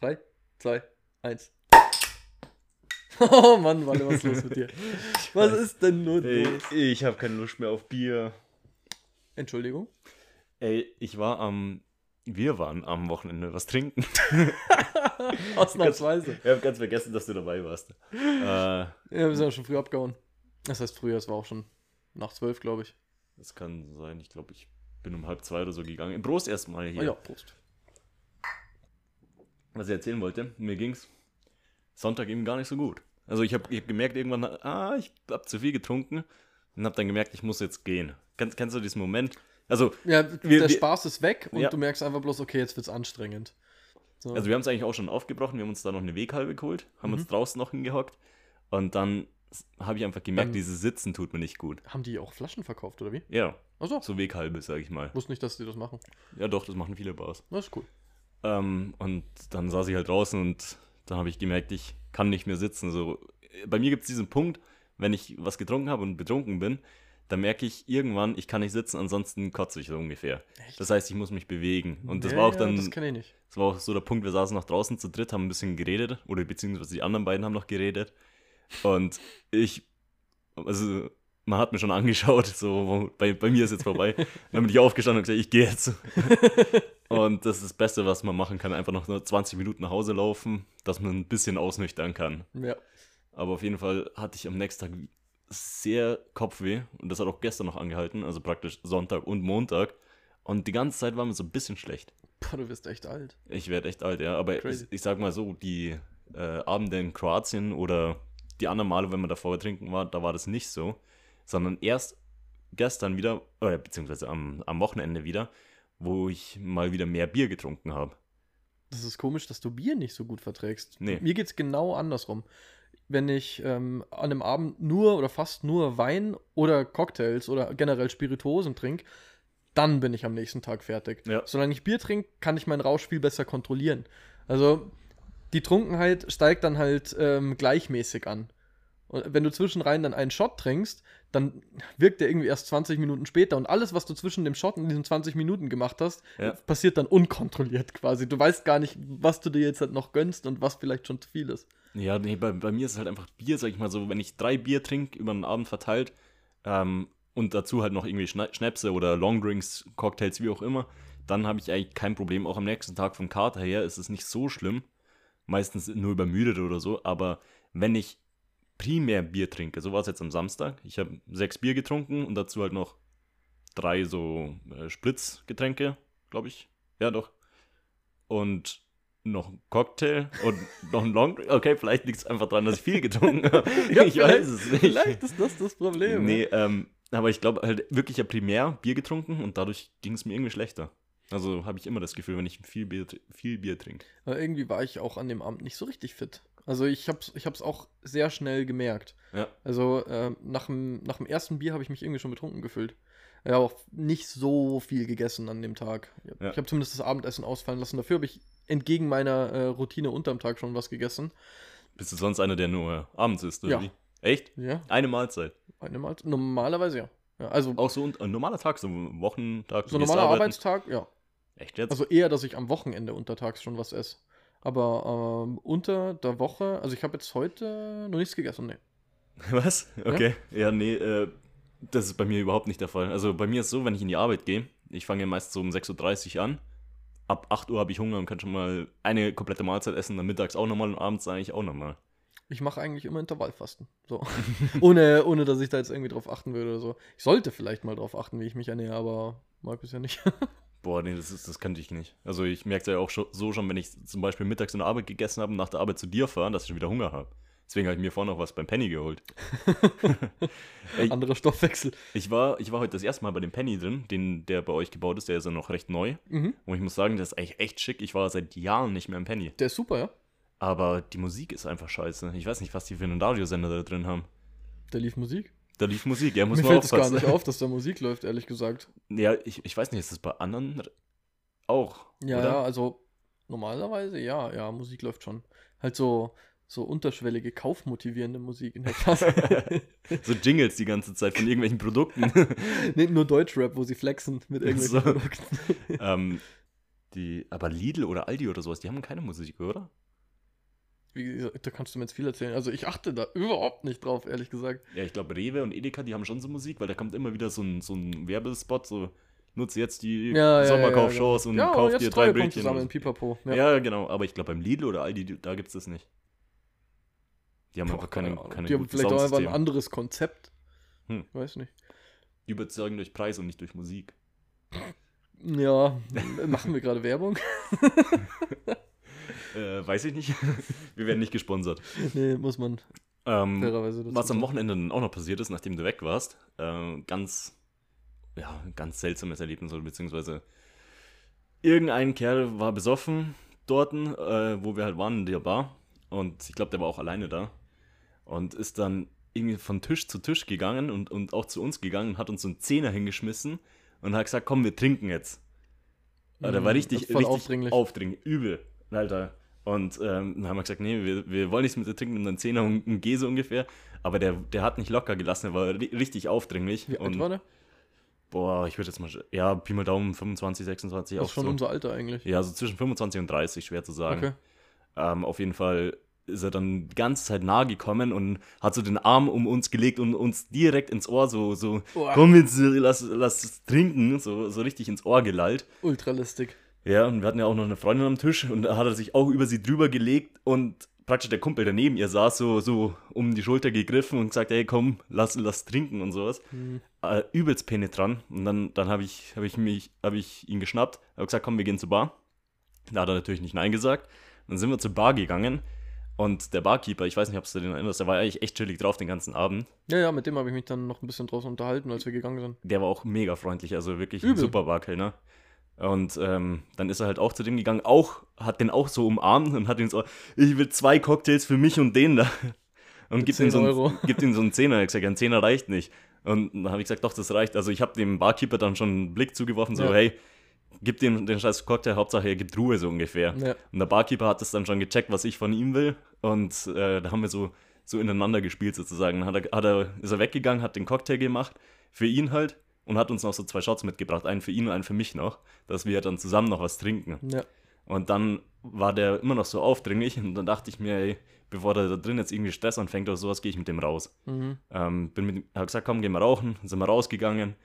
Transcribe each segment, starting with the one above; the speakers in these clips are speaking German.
3, 2, 1. Oh Mann, Walle, was ist los mit dir? Was ist denn nun Ey, los? ich habe keine Lust mehr auf Bier. Entschuldigung. Ey, ich war am. Wir waren am Wochenende was trinken. Ausnahmsweise. Ich habe ganz vergessen, dass du dabei warst. Äh, Ja, wir sind ja schon früh abgehauen. Das heißt früher, es war auch schon nach zwölf, glaube ich. das kann sein. Ich glaube, ich bin um halb zwei oder so gegangen. Prost erstmal hier. Oh ja, Prost. Was ich erzählen wollte, mir ging's Sonntag eben gar nicht so gut. Also ich habe hab gemerkt irgendwann, ah, ich habe zu viel getrunken und habe dann gemerkt, ich muss jetzt gehen. Kennst, kennst du diesen Moment? Also, Ja, Wir- der Spaß ist weg und Ja. du merkst einfach bloß, okay, jetzt wird's anstrengend. So. also wir haben es eigentlich auch schon aufgebrochen. Wir haben uns da noch eine Weghalbe geholt, haben uns draußen noch hingehockt und dann habe ich einfach gemerkt, Dann- dieses Sitzen tut mir nicht gut. Haben die auch Flaschen verkauft, oder wie? Ja, Achso, so Weghalbe, sage ich mal. wusste nicht, dass die das machen. Ja, doch, das machen viele Bars. Das ist cool. Ähm, und dann saß ich halt draußen und dann habe ich gemerkt, ich kann nicht mehr sitzen. So, bei mir gibt es diesen Punkt, wenn ich was getrunken habe und betrunken bin, dann merke ich irgendwann, ich kann nicht sitzen, ansonsten kotze ich so ungefähr. Echt? Das heißt, ich muss mich bewegen. Und das Ja, war auch dann, Das das, kenne ich nicht. war auch so der Punkt, wir saßen noch draußen zu dritt, haben ein bisschen geredet, oder beziehungsweise die anderen beiden haben noch geredet. Und ich, also man hat mir schon angeschaut, so, bei, bei mir ist jetzt vorbei. Dann bin ich aufgestanden und gesagt, ich gehe jetzt. Und das ist das Beste, was man machen kann, einfach noch nur 20 Minuten nach Hause laufen, dass man ein bisschen ausnüchtern kann. Ja. Aber auf jeden Fall hatte ich am nächsten Tag sehr Kopfweh und das hat auch gestern noch angehalten, also praktisch Sonntag und Montag. Und die ganze Zeit war mir so ein bisschen schlecht. Boah, du wirst echt alt. Ich werde echt alt, ja. Aber Crazy. ich, ich sag mal so, die äh, Abende in Kroatien oder die anderen Male, wenn man davor trinken war, da war das nicht so. Sondern erst gestern wieder, äh, beziehungsweise am, am Wochenende wieder, wo ich mal wieder mehr Bier getrunken habe. Das ist komisch, dass du Bier nicht so gut verträgst. Nee. Mir geht's genau andersrum. Wenn ich ähm, an einem Abend nur oder fast nur Wein oder Cocktails oder generell Spirituosen trinke, dann bin ich am nächsten Tag fertig. Ja. Solange ich Bier trinke, kann ich meinen Rausch viel besser kontrollieren. Also die Trunkenheit steigt dann halt ähm, gleichmäßig an. Und wenn du zwischenrein dann einen Shot trinkst, dann wirkt der irgendwie erst 20 Minuten später. Und alles, was du zwischen dem Shot und diesen 20 Minuten gemacht hast, Ja. passiert dann unkontrolliert quasi. Du weißt gar nicht, was du dir jetzt halt noch gönnst und was vielleicht schon zu viel ist. Ja, nee, bei, bei mir ist es halt einfach Bier, sag ich mal so, wenn ich drei Bier trinke, über den Abend verteilt, ähm, und dazu halt noch irgendwie Schnäpse oder Longdrinks, Cocktails, wie auch immer, dann habe ich eigentlich kein Problem. Auch am nächsten Tag vom Kater her ist es nicht so schlimm. Meistens nur übermüdet oder so, aber wenn ich primär Bier trinke, so war es jetzt am Samstag, ich habe sechs Bier getrunken und dazu halt noch drei so äh, Spritzgetränke, glaube ich. Ja, doch. Und noch ein Cocktail und noch ein Long. Okay, vielleicht liegt es einfach daran, dass ich viel getrunken habe. Ja, ich weiß es nicht. Vielleicht ist das das Problem. Nee, ähm, aber ich glaube halt wirklich ja primär Bier getrunken und dadurch ging es mir irgendwie schlechter. Also habe ich immer das Gefühl, wenn ich viel Bier, viel Bier trinke. Aber irgendwie war ich auch an dem Abend nicht so richtig fit. Also ich hab's, ich hab's auch sehr schnell gemerkt. Ja. Also ähm, nach, dem, nach dem ersten Bier habe ich mich irgendwie schon betrunken gefühlt. Ja, auch nicht so viel gegessen an dem Tag. Ich habe Ja. hab zumindest das Abendessen ausfallen lassen. Dafür habe ich entgegen meiner äh, Routine unterm Tag schon was gegessen. Bist du sonst einer, der nur abends isst, oder Ja. wie? Echt? Ja, Eine Mahlzeit. eine Mal. Normalerweise ja. ja also Auch so ein, ein normaler Tag, so ein Wochentag. so gehst normaler arbeiten. Arbeitstag, ja. Echt jetzt? Also eher, dass ich am Wochenende untertags schon was esse. Aber ähm, unter der Woche, also ich habe jetzt heute noch nichts gegessen, nee. Was? Okay. Ja, nee, äh, das ist bei mir überhaupt nicht der Fall. Also bei mir ist so, wenn ich in die Arbeit gehe, ich fange ja meist so um 6.30 Uhr an. Ab 8 Uhr habe ich Hunger und kann schon mal eine komplette Mahlzeit essen, dann mittags auch nochmal und abends eigentlich auch nochmal. Ich mache eigentlich immer Intervallfasten. So. ohne, ohne, dass ich da jetzt irgendwie drauf achten würde oder so. Ich sollte vielleicht mal drauf achten, wie ich mich ernähre, aber mag bisher nicht. Boah, nee, das, ist, das könnte ich nicht. Also ich merke es ja auch so schon, wenn ich zum Beispiel mittags in der Arbeit gegessen habe und nach der Arbeit zu dir fahre, dass ich schon wieder Hunger habe. Deswegen habe ich mir vorhin noch was beim Penny geholt. Anderer Stoffwechsel. Ich war, ich war heute das erste Mal bei dem Penny drin, den, der bei euch gebaut ist, der ist ja noch recht neu. Mhm. Und ich muss sagen, der ist eigentlich echt schick. Ich war seit Jahren nicht mehr im Penny. Der ist super, ja. Aber die Musik ist einfach scheiße. Ich weiß nicht, was die für einen Radiosender da drin haben. Der lief Musik. Da lief Musik, ja, muss Mir man fällt es gar nicht auf, dass da Musik läuft, ehrlich gesagt. Ja, ich, ich weiß nicht, ist das bei anderen auch? Ja, oder? ja, also normalerweise ja, ja, Musik läuft schon. Halt so, so unterschwellige, kaufmotivierende Musik in der Klasse. so Jingles die ganze Zeit von irgendwelchen Produkten. nee, nur Deutschrap, wo sie flexen mit irgendwelchen So. Produkten. ähm, Die, aber Lidl oder Aldi oder sowas, die haben keine Musik, oder? Wie gesagt, da kannst du mir jetzt viel erzählen. Also ich achte da überhaupt nicht drauf, ehrlich gesagt. Ja, ich glaube, Rewe und Edeka, die haben schon so Musik, weil da kommt immer wieder so ein, so ein Werbespot, so nutze jetzt die Ja, ja, Sommerkaufchance ja, und ja, kauf jetzt dir drei Brötchen. sammeln, pipapo. Ja. genau, aber ich glaube, beim Lidl oder Aldi, da gibt es das nicht. Die haben Boah, einfach keine, keine Die haben vielleicht auch einfach ein anderes Konzept. Hm. Weiß nicht. Die überzeugen durch Preis und nicht durch Musik. Ja, machen wir gerade Werbung? Äh, weiß ich nicht. Wir werden nicht gesponsert. nee, muss man Ähm, was am. Wochenende dann auch noch passiert ist, nachdem du weg warst, äh, ganz, ja, ganz seltsames Erlebnis, oder beziehungsweise irgendein Kerl war besoffen dort, äh, wo wir halt waren in der Bar. Und ich glaube, der war auch alleine da. Und ist dann irgendwie von Tisch zu Tisch gegangen und, und auch zu uns gegangen und hat uns so einen Zehner hingeschmissen und hat gesagt, komm, wir trinken jetzt. Mhm, der war richtig, richtig aufdringlich. aufdringlich, übel, Alter. Und ähm, dann haben wir gesagt, nee, wir, wir wollen nichts mit dir trinken, und dann Zehner und ein G so ungefähr. Aber der, der hat nicht locker gelassen, der war ri richtig aufdringlich. Wie alt und, war der? Boah, ich würde jetzt mal, ja, Pi mal Daumen, 25, 26, Das auch ist schon so. unser Alter eigentlich. Ja, so zwischen 25 und 30, schwer zu sagen. Okay. Ähm, auf jeden Fall ist er dann die ganze Zeit nahe gekommen und hat so den Arm um uns gelegt und uns direkt ins Ohr so, so Boah. komm jetzt, lass, lass es trinken, so, so richtig ins Ohr gelallt. Ultralistig. Ja, und wir hatten ja auch noch eine Freundin am Tisch und da hat er sich auch über sie drüber gelegt und praktisch der Kumpel, der neben ihr saß, so, so um die Schulter gegriffen und gesagt, hey komm, lass, lass trinken und sowas. Hm. Äh, übelst penetrant. Und dann, dann habe ich, hab ich, mich- hab ich ihn geschnappt, habe gesagt, komm, wir gehen zur Bar. Da hat er natürlich nicht Nein gesagt. Dann sind wir zur Bar gegangen und der Barkeeper, ich weiß nicht, ob du den erinnerst, der war eigentlich echt chillig drauf den ganzen Abend. Ja, ja, mit dem habe ich mich dann noch ein bisschen draußen unterhalten, als wir gegangen sind. Der war auch mega freundlich, also wirklich ein Übel. super Barkellner. Und ähm, dann ist er halt auch zu dem gegangen, auch, hat den auch so umarmt und hat ihn so, ich will zwei Cocktails für mich und den da. Und gibt ihm, 10 so einen, gibt ihm so einen Zehner. Ich gesagt, ein Zehner reicht nicht. Und dann habe ich gesagt, doch, das reicht. Also ich habe dem Barkeeper dann schon einen Blick zugeworfen, so, Ja. hey, gib dem den scheiß Cocktail, Hauptsache er gibt Ruhe so ungefähr. Ja. Und der Barkeeper hat das dann schon gecheckt, was ich von ihm will. Und äh, da haben wir so, so ineinander gespielt sozusagen. Dann hat er, hat er, ist er weggegangen, hat den Cocktail gemacht, für ihn halt. Und hat uns noch so zwei Shots mitgebracht, einen für ihn und einen für mich noch, dass wir dann zusammen noch was trinken. Ja. Und dann war der immer noch so aufdringlich und dann dachte ich mir, ey, bevor der da drin jetzt irgendwie Stress anfängt oder sowas, gehe ich mit dem raus. Mhm. Ähm, bin mit, hab gesagt, komm, gehen wir rauchen, sind wir rausgegangen.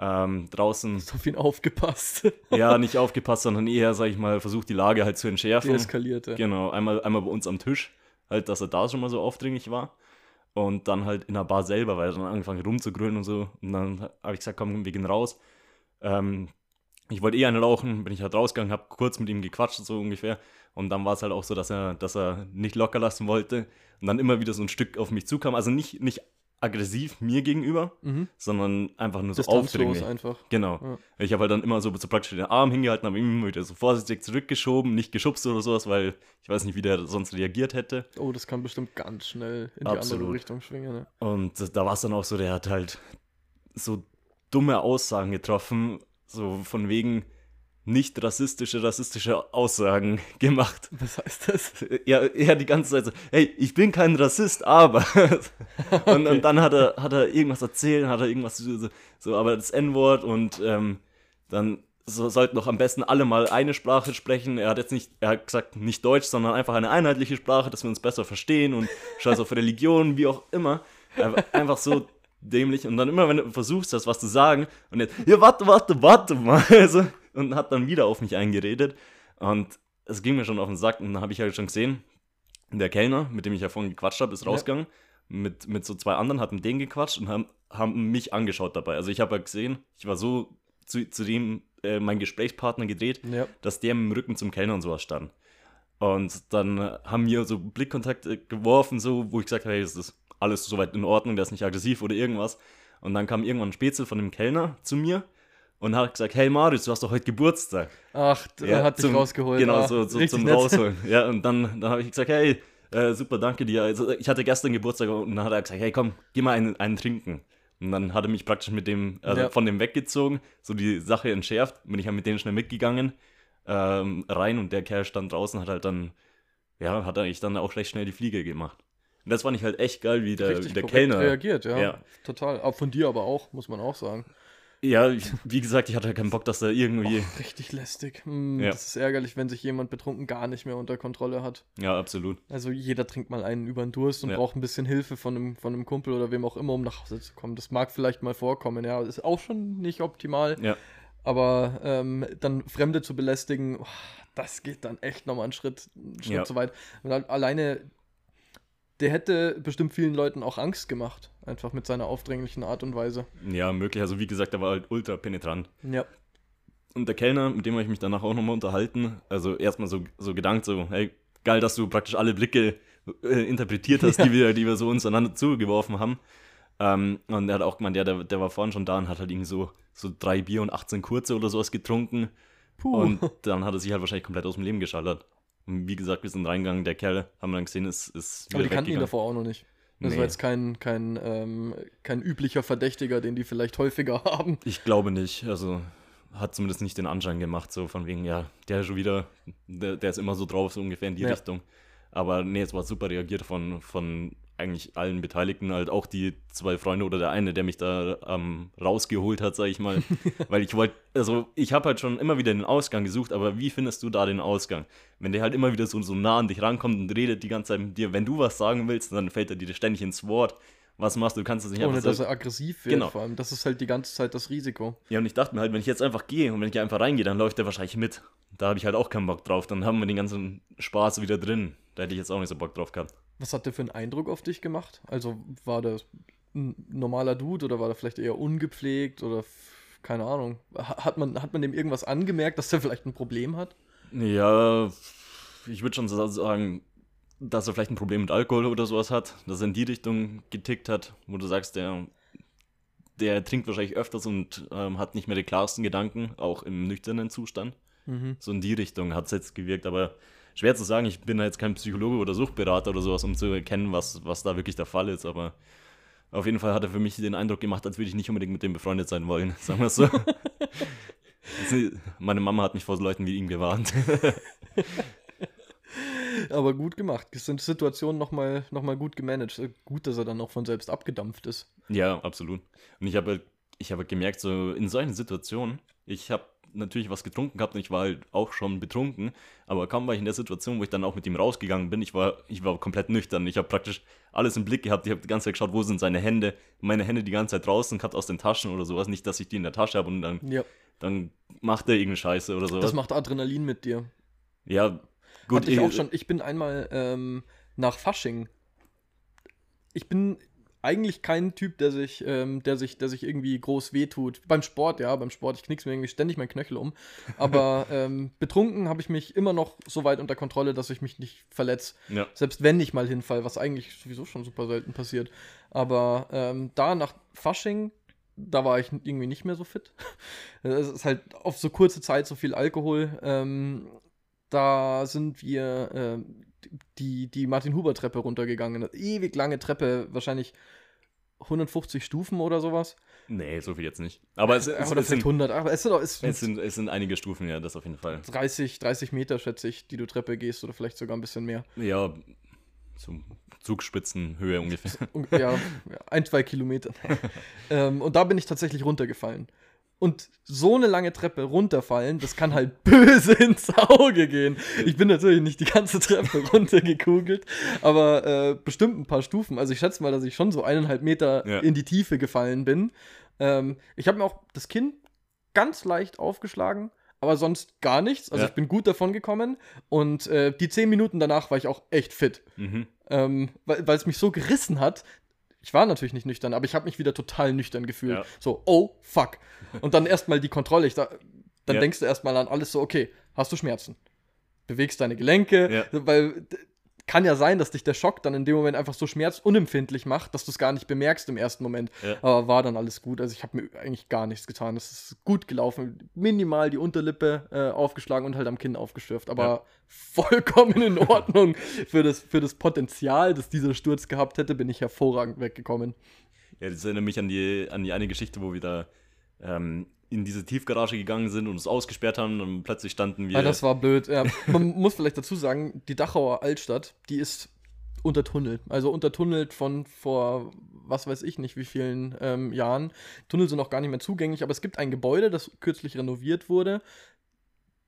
Ähm, draußen, Hast auf ihn aufgepasst. ja, nicht aufgepasst, sondern eher, sag ich mal, versucht die Lage halt zu entschärfen. Deeskaliert, ja. Genau, einmal, einmal bei uns am Tisch, halt, dass er da schon mal so aufdringlich war. Und dann halt in der Bar selber, weil er dann angefangen rumzugrölen und so. Und dann habe ich gesagt, komm, wir gehen raus. Ähm, ich wollte eh einen rauchen, bin ich halt rausgegangen, habe kurz mit ihm gequatscht, so ungefähr. Und dann war es halt auch so, dass er, dass er nicht locker lassen wollte. Und dann immer wieder so ein Stück auf mich zukam. Also nicht, nicht aggressiv mir gegenüber, Mhm. sondern einfach nur so aufdringlich. einfach. Genau. Ja. Ich habe halt dann immer so, so praktisch den Arm hingehalten, habe ihn immer wieder so vorsichtig zurückgeschoben, nicht geschubst oder sowas, weil ich weiß nicht, wie der sonst reagiert hätte. Oh, das kann bestimmt ganz schnell in die Absolut. andere Richtung schwingen. Ne? Und da war es dann auch so, der hat halt so dumme Aussagen getroffen, so von wegen nicht rassistische, rassistische Aussagen gemacht. Was heißt das? Ja, er die ganze Zeit so, hey, ich bin kein Rassist, aber. und, und dann hat er, hat er irgendwas erzählt, hat er irgendwas so, so aber das N-Wort und ähm, dann so, sollten doch am besten alle mal eine Sprache sprechen. Er hat jetzt nicht, er hat gesagt, nicht Deutsch, sondern einfach eine einheitliche Sprache, dass wir uns besser verstehen und scheiß auf Religion, wie auch immer. Einfach so dämlich. Und dann immer, wenn du versuchst, das was zu sagen, und jetzt, ja, warte, warte, warte mal. Also, und hat dann wieder auf mich eingeredet. Und es ging mir schon auf den Sack. Und dann habe ich halt schon gesehen, der Kellner, mit dem ich ja vorhin gequatscht habe, ist Ja. rausgegangen. Mit, mit so zwei anderen, hat mit denen gequatscht und haben, haben mich angeschaut dabei. Also ich habe ja gesehen, ich war so zu, zu dem äh, mein Gesprächspartner gedreht, Ja. dass der mit dem Rücken zum Kellner und sowas stand. Und dann haben wir so Blickkontakt äh, geworfen, so, wo ich gesagt habe, hey, das ist alles soweit in Ordnung, der ist nicht aggressiv oder irgendwas. Und dann kam irgendwann ein Spätzle von dem Kellner zu mir und hat gesagt, hey Marius, du hast doch heute Geburtstag. Ach, der Ja, hat dich zum- rausgeholt. Genau, Ah, so, so zum nett. Rausholen. Ja, und dann, dann habe ich gesagt, hey, äh, super, danke dir. Also, ich hatte gestern Geburtstag und dann hat er gesagt, hey, komm, geh mal einen, einen trinken. Und dann hat er mich praktisch mit dem, also Ja. von dem weggezogen, so die Sache entschärft. Bin ich halt mit denen schnell mitgegangen, ähm, rein und der Kerl stand draußen, hat halt dann, ja, hat eigentlich dann auch recht schnell die Fliege gemacht. Und das fand ich halt echt geil, wie der, Richtig wie der Kellner. reagiert, ja. Ja. Total. Auch von dir aber auch, muss man auch sagen. Ja, wie gesagt, ich hatte keinen Bock, dass da irgendwie. Och, richtig lästig. Hm, Ja. Das ist ärgerlich, wenn sich jemand betrunken gar nicht mehr unter Kontrolle hat. Ja, absolut. Also jeder trinkt mal einen über den Durst und Ja. braucht ein bisschen Hilfe von einem, von einem Kumpel oder wem auch immer, um nach Hause zu kommen. Das mag vielleicht mal vorkommen, ja. Ist auch schon nicht optimal. Ja. Aber ähm, dann Fremde zu belästigen, oh, das geht dann echt nochmal einen Schritt, einen Schritt Ja. zu weit. Und alleine, der hätte bestimmt vielen Leuten auch Angst gemacht, einfach mit seiner aufdringlichen Art und Weise. Ja, möglich. Also, wie gesagt, der war halt ultra penetrant. Ja. Und der Kellner, mit dem habe ich mich danach auch nochmal unterhalten, also erstmal so, so gedankt, so, hey, geil, dass du praktisch alle Blicke äh, interpretiert hast, die, wir, die wir so uns einander zugeworfen haben. Ähm, und er hat auch gemeint, ja, der, der war vorhin schon da und hat halt irgendwie so, so drei Bier und 18 kurze oder sowas getrunken. Puh. Und dann hat er sich halt wahrscheinlich komplett aus dem Leben geschallert. Und wie gesagt, wir sind reingegangen, der Kerl, haben dann gesehen, ist, ist Aber die kannten ihn davor auch noch nicht. Das Nee. war jetzt kein, kein, ähm, kein üblicher Verdächtiger, den die vielleicht häufiger haben. Ich glaube nicht. Also hat zumindest nicht den Anschein gemacht, so von wegen, ja, der ist schon wieder, der, der ist immer so drauf, so ungefähr in die Ja. Richtung. Aber nee, es war super reagiert von, von eigentlich allen Beteiligten, halt auch die zwei Freunde oder der eine, der mich da ähm, rausgeholt hat, sag ich mal. Weil ich wollte, also ich habe halt schon immer wieder den Ausgang gesucht, aber wie findest du da den Ausgang? Wenn der halt immer wieder so, so nah an dich rankommt und redet die ganze Zeit mit dir, wenn du was sagen willst, dann fällt er dir ständig ins Wort. Was machst du? Du kannst es nicht Ohne einfach dass so er aggressiv wird, Genau. vor allem. Das ist halt die ganze Zeit das Risiko. Ja, und ich dachte mir halt, wenn ich jetzt einfach gehe und wenn ich einfach reingehe, dann läuft der wahrscheinlich mit. Da habe ich halt auch keinen Bock drauf. Dann haben wir den ganzen Spaß wieder drin. Da hätte ich jetzt auch nicht so Bock drauf gehabt. Was hat der für einen Eindruck auf dich gemacht? Also war der ein normaler Dude oder war der vielleicht eher ungepflegt oder keine Ahnung? Ha- Hat man, hat man dem irgendwas angemerkt, dass der vielleicht ein Problem hat? Ja, ich würde schon sagen, dass er vielleicht ein Problem mit Alkohol oder sowas hat, dass er in die Richtung getickt hat, wo du sagst, der, der trinkt wahrscheinlich öfters und ähm, hat nicht mehr die klarsten Gedanken, auch im nüchternen Zustand. Mhm. So in die Richtung hat es jetzt gewirkt, aber schwer zu sagen, ich bin da jetzt kein Psychologe oder Suchtberater oder sowas, um zu erkennen, was, was da wirklich der Fall ist, aber auf jeden Fall hat er für mich den Eindruck gemacht, als würde ich nicht unbedingt mit dem befreundet sein wollen, sagen wir es so. Meine Mama hat mich vor so Leuten wie ihm gewarnt. Aber gut gemacht. Es sind Situationen nochmal noch mal gut gemanagt. Gut, dass er dann auch von selbst abgedampft ist. Ja, absolut. Und ich habe ich habe halt gemerkt, so in solchen Situationen, ich habe natürlich was getrunken gehabt und ich war halt auch schon betrunken, aber kaum war ich in der Situation, wo ich dann auch mit ihm rausgegangen bin, ich war, ich war komplett nüchtern. Ich habe praktisch alles im Blick gehabt, ich habe die ganze Zeit geschaut, wo sind seine Hände, meine Hände die ganze Zeit draußen gehabt aus den Taschen oder sowas, nicht, dass ich die in der Tasche habe und dann, Ja, dann macht er irgendeine Scheiße oder sowas. das macht Adrenalin mit dir. ja, gut. Hatte ich eh- auch schon. Ich bin einmal ähm, nach Fasching. Ich bin eigentlich kein Typ, der sich, ähm, der sich, der sich irgendwie groß wehtut. Beim Sport, ja, beim Sport, ich knick's mir irgendwie ständig mein Knöchel um. Aber ähm, betrunken habe ich mich immer noch so weit unter Kontrolle, dass ich mich nicht verletze. Ja. Selbst wenn ich mal hinfall, was eigentlich sowieso schon super selten passiert. Aber ähm, da nach Fasching, da war ich irgendwie nicht mehr so fit. Es ist halt auf so kurze Zeit so viel Alkohol. Ähm, da sind wir ähm, die, die Martin-Huber-Treppe runtergegangen. Ewig lange Treppe, wahrscheinlich 150 Stufen oder sowas. Nee, so viel jetzt nicht. Aber es, es, oder es, sind, 100. Aber es sind, auch- es es, sind es sind einige Stufen, ja, das auf jeden Fall. 30, 30 Meter, schätze ich, die du Treppe gehst oder vielleicht sogar ein bisschen mehr. Ja, so Zugspitzenhöhe ungefähr. Un- Ja, ja, ein, zwei Kilometer. ähm, und da bin ich tatsächlich runtergefallen. Und so eine lange Treppe runterfallen, das kann halt böse ins Auge gehen. Ich bin natürlich nicht die ganze Treppe runtergekugelt, aber äh, bestimmt ein paar Stufen. Also ich schätze mal, dass ich schon so eineinhalb Meter Ja. in die Tiefe gefallen bin. Ähm, ich habe mir auch das Kinn ganz leicht aufgeschlagen, aber sonst gar nichts. Also Ja. ich bin gut davon gekommen. Und äh, die zehn Minuten danach war ich auch echt fit Mhm. ähm, weil weil es mich so gerissen hat. Ich war natürlich nicht nüchtern, aber ich habe mich wieder total nüchtern gefühlt. Ja. So, oh, fuck. Und dann erstmal die Kontrolle. Ich da, dann Ja. denkst du erstmal an alles so, okay, hast du Schmerzen? Bewegst deine Gelenke, Ja. weil kann ja sein, dass dich der Schock dann in dem Moment einfach so schmerzunempfindlich macht, dass du es gar nicht bemerkst im ersten Moment. Ja. Aber war dann alles gut. Also ich habe mir eigentlich gar nichts getan. Es ist gut gelaufen. Minimal die Unterlippe äh, aufgeschlagen und halt am Kinn aufgestürft. Aber Ja. vollkommen in Ordnung. für, das, für das Potenzial, das dieser Sturz gehabt hätte, bin ich hervorragend weggekommen. Ja, das erinnert mich an die, an die eine Geschichte, wo wir da ähm, in diese Tiefgarage gegangen sind und uns ausgesperrt haben und plötzlich standen wir. Ah, das war blöd. Ja, man muss vielleicht dazu sagen, die Dachauer Altstadt, die ist untertunnelt. Also untertunnelt von vor, was weiß ich nicht, wie vielen ähm, Jahren. Tunnel sind auch gar nicht mehr zugänglich, aber es gibt ein Gebäude, das kürzlich renoviert wurde.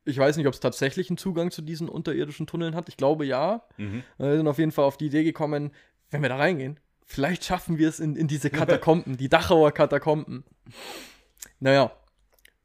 Ich weiß nicht, ob es tatsächlich einen Zugang zu diesen unterirdischen Tunneln hat. Ich glaube ja. Mhm. Wir sind auf jeden Fall auf die Idee gekommen, wenn wir da reingehen, vielleicht schaffen wir es in, in diese Katakomben, die Dachauer Katakomben. Naja,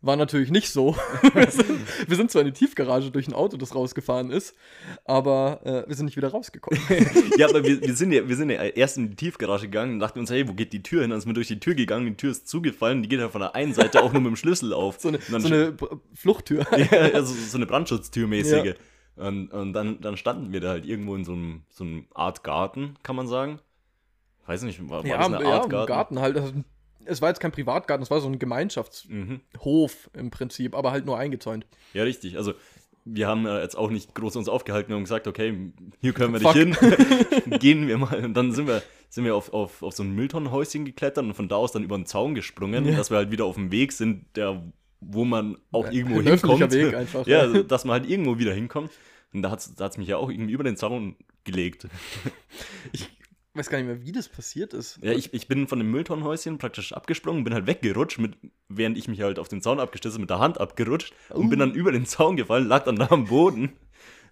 war natürlich nicht so. wir, sind, wir sind zwar in die Tiefgarage durch ein Auto, das rausgefahren ist, aber äh, wir sind nicht wieder rausgekommen. ja, aber wir, wir, sind ja, wir sind ja erst in die Tiefgarage gegangen und dachten uns, hey, wo geht die Tür hin? Dann sind wir durch die Tür gegangen, die Tür ist zugefallen, die geht ja von der einen Seite auch nur mit dem Schlüssel auf. So eine, so eine Fluchttür. ja, also so eine Brandschutztür-mäßige. Und, und dann, dann standen wir da halt irgendwo in so einem, so einem Art Garten, kann man sagen. Weiß nicht, war, war Ja, das eine ja, Art im Garten? Garten halt. Also, es war jetzt kein Privatgarten, es war so ein Gemeinschaftshof Mhm. im Prinzip, aber halt nur eingezäunt. Ja, richtig. Also wir haben äh, jetzt auch nicht groß uns aufgehalten und gesagt, okay, hier können wir Fuck. nicht hin. Gehen wir mal. Und dann sind wir, sind wir auf, auf, auf so ein Mülltonnenhäuschen geklettert und von da aus dann über den Zaun gesprungen, Ja. dass wir halt wieder auf dem Weg sind, der, wo man auch irgendwo Ein hinkommt. Weg einfach, ja, ja. also, dass man halt irgendwo wieder hinkommt. Und da hat es mich ja auch irgendwie über den Zaun gelegt. Ich weiß gar nicht mehr, wie das passiert ist. Ja, ich, ich bin von dem Mülltonnenhäuschen praktisch abgesprungen, bin halt weggerutscht, mit, während ich mich halt auf den Zaun abgestützt habe, mit der Hand abgerutscht und Uh. bin dann über den Zaun gefallen, lag dann da am Boden.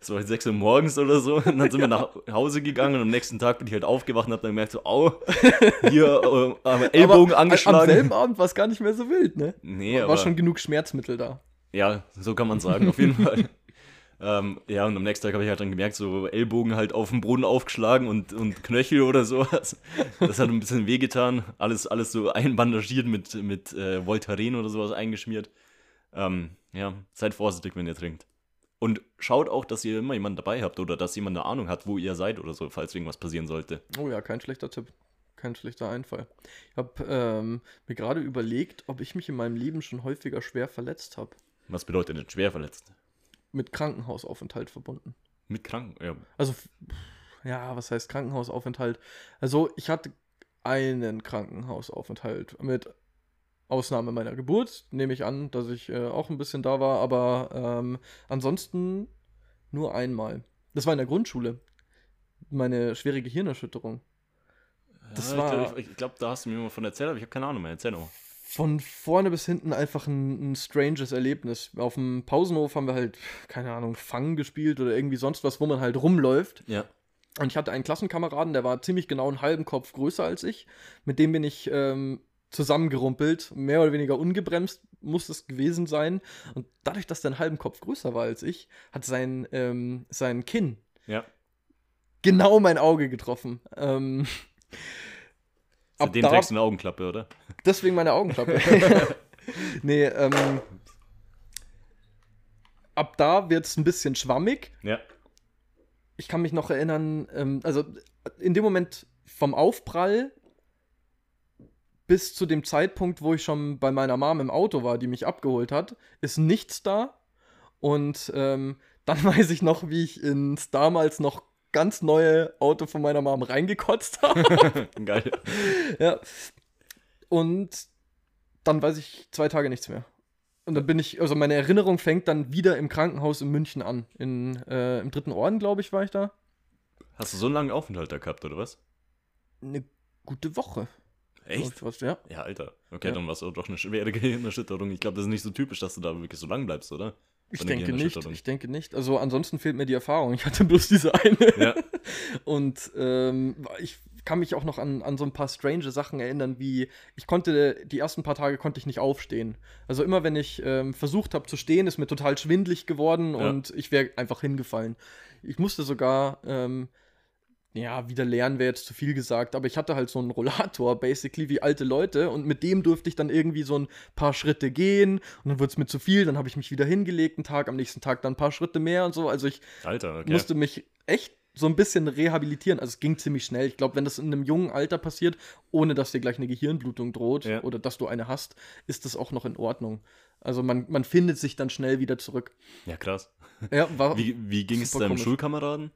Es war halt 6 Uhr morgens oder so. Und dann sind wir nach Hause gegangen und am nächsten Tag bin ich halt aufgewacht und hab dann gemerkt, so, au, hier äh, am Ellbogen aber angeschlagen. Am selben Abend war es gar nicht mehr so wild, ne? nee, war aber, schon genug Schmerzmittel da. ja, so kann man sagen, auf jeden Fall. Ähm, ja, und am nächsten Tag habe ich halt dann gemerkt, so Ellbogen halt auf dem Boden aufgeschlagen und, und Knöchel oder sowas. Das hat ein bisschen wehgetan. Alles, alles so einbandagiert mit, mit äh, Voltaren oder sowas eingeschmiert. Ähm, ja, seid vorsichtig, wenn ihr trinkt. Und schaut auch, dass ihr immer jemanden dabei habt oder dass jemand eine Ahnung hat, wo ihr seid oder so, falls irgendwas passieren sollte. Oh ja, kein schlechter Tipp. Kein schlechter Einfall. Ich habe ähm, mir gerade überlegt, ob ich mich in meinem Leben schon häufiger schwer verletzt habe. Was bedeutet denn schwer verletzt? Mit Krankenhausaufenthalt verbunden. Mit Kranken? Ja. Also, ja, was heißt Krankenhausaufenthalt? Also, ich hatte einen Krankenhausaufenthalt mit Ausnahme meiner Geburt. Nehme ich an, dass ich äh, auch ein bisschen da war, aber ähm, ansonsten nur einmal. Das war in der Grundschule. Meine schwere Gehirnerschütterung. Das ja, war- Ich glaube, glaub, da hast du mir mal von erzählt, aber ich habe keine Ahnung mehr. Erzähl doch mal. Von vorne bis hinten einfach ein, ein stranges Erlebnis. Auf dem Pausenhof haben wir halt, keine Ahnung, Fang gespielt oder irgendwie sonst was, wo man halt rumläuft. Ja. Und ich hatte einen Klassenkameraden, der war ziemlich genau einen halben Kopf größer als ich. Mit dem bin ich ähm, zusammengerumpelt, mehr oder weniger ungebremst muss es gewesen sein. Und dadurch, dass der einen halben Kopf größer war als ich, hat sein, ähm, sein Kinn Ja. genau mein Auge getroffen. Ähm, ab Seitdem da- trägst du eine Augenklappe, oder? Deswegen meine Augenklappe. nee, ähm. Ab da wird es ein bisschen schwammig. Ja. Ich kann mich noch erinnern, ähm, also in dem Moment vom Aufprall bis zu dem Zeitpunkt, wo ich schon bei meiner Mom im Auto war, die mich abgeholt hat, ist nichts da. Und ähm, dann weiß ich noch, wie ich ins damals noch ganz neue Auto von meiner Mom reingekotzt habe. Geil. Ja. Und dann weiß ich zwei Tage nichts mehr. Und dann bin ich, also meine Erinnerung fängt dann wieder im Krankenhaus in München an. In, äh, Im dritten Orden, glaube ich, war ich da. Hast du so einen langen Aufenthalt da gehabt, oder was? Eine gute Woche. Echt? Was, ja. Ja, Alter. Okay, Ja. dann war es doch eine schwere Gehirnerschütterung. Ich glaube, das ist nicht so typisch, dass du da wirklich so lang bleibst, oder? Ich denke nicht. Ich denke nicht. Also ansonsten fehlt mir die Erfahrung. Ich hatte bloß diese eine. Ja. Und ähm, ich kann mich auch noch an, an so ein paar strange Sachen erinnern, wie ich konnte, die ersten paar Tage konnte ich nicht aufstehen. Also immer wenn ich ähm, versucht habe zu stehen, ist mir total schwindlig geworden Ja. und ich wäre einfach hingefallen. Ich musste sogar, ähm, ja, wieder lernen wäre jetzt zu viel gesagt, aber ich hatte halt so einen Rollator, basically, wie alte Leute und mit dem durfte ich dann irgendwie so ein paar Schritte gehen und dann wurde es mir zu viel, dann habe ich mich wieder hingelegt einen Tag, am nächsten Tag dann ein paar Schritte mehr und so. Also ich Alter, okay. musste mich echt so ein bisschen rehabilitieren. Also es ging ziemlich schnell. Ich glaube, wenn das in einem jungen Alter passiert, ohne dass dir gleich eine Gehirnblutung droht Ja. oder dass du eine hast, ist das auch noch in Ordnung. Also man, man findet sich dann schnell wieder zurück. ja, krass. Ja, war Wie, wie ging es deinem komisch. Schulkameraden?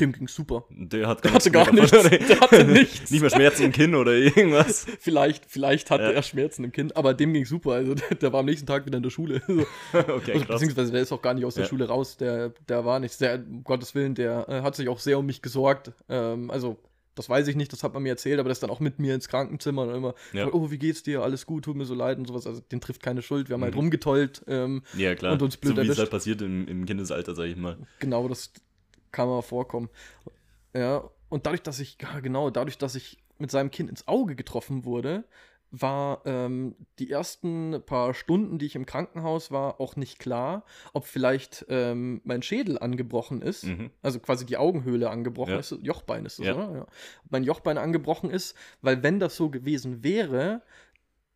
Dem ging's super. Der hat Der hatte gar nichts. Der hatte nichts. Nicht mehr Schmerzen im Kinn oder irgendwas. Vielleicht, vielleicht hatte Ja. er Schmerzen im Kinn, aber dem ging's super. Also der, der war am nächsten Tag wieder in der Schule. Okay, Also, krass. beziehungsweise der ist auch gar nicht aus der Ja. Schule raus. Der, der war nicht sehr, um Gottes Willen, der äh, hat sich auch sehr um mich gesorgt. Ähm, also, das weiß ich nicht, das hat man mir erzählt, aber das ist dann auch mit mir ins Krankenzimmer und immer, Ja. oh, wie geht's dir? Alles gut, tut mir so leid und sowas. Also, den trifft keine Schuld. Wir haben halt Mhm. rumgetollt. Ähm, Ja, klar. Und uns blöd so wie es erwischt. halt passiert im, im Kindesalter, sag ich mal. genau, das kann mal vorkommen. Ja, und dadurch, dass ich, ja, genau, dadurch, dass ich mit seinem Kind ins Auge getroffen wurde, war ähm, die ersten paar Stunden, die ich im Krankenhaus war, auch nicht klar, ob vielleicht ähm, mein Schädel angebrochen ist, Mhm. also quasi die Augenhöhle angebrochen Ja. ist, Jochbein ist das, Ja. oder? Ja. Mein Jochbein angebrochen ist, weil wenn das so gewesen wäre,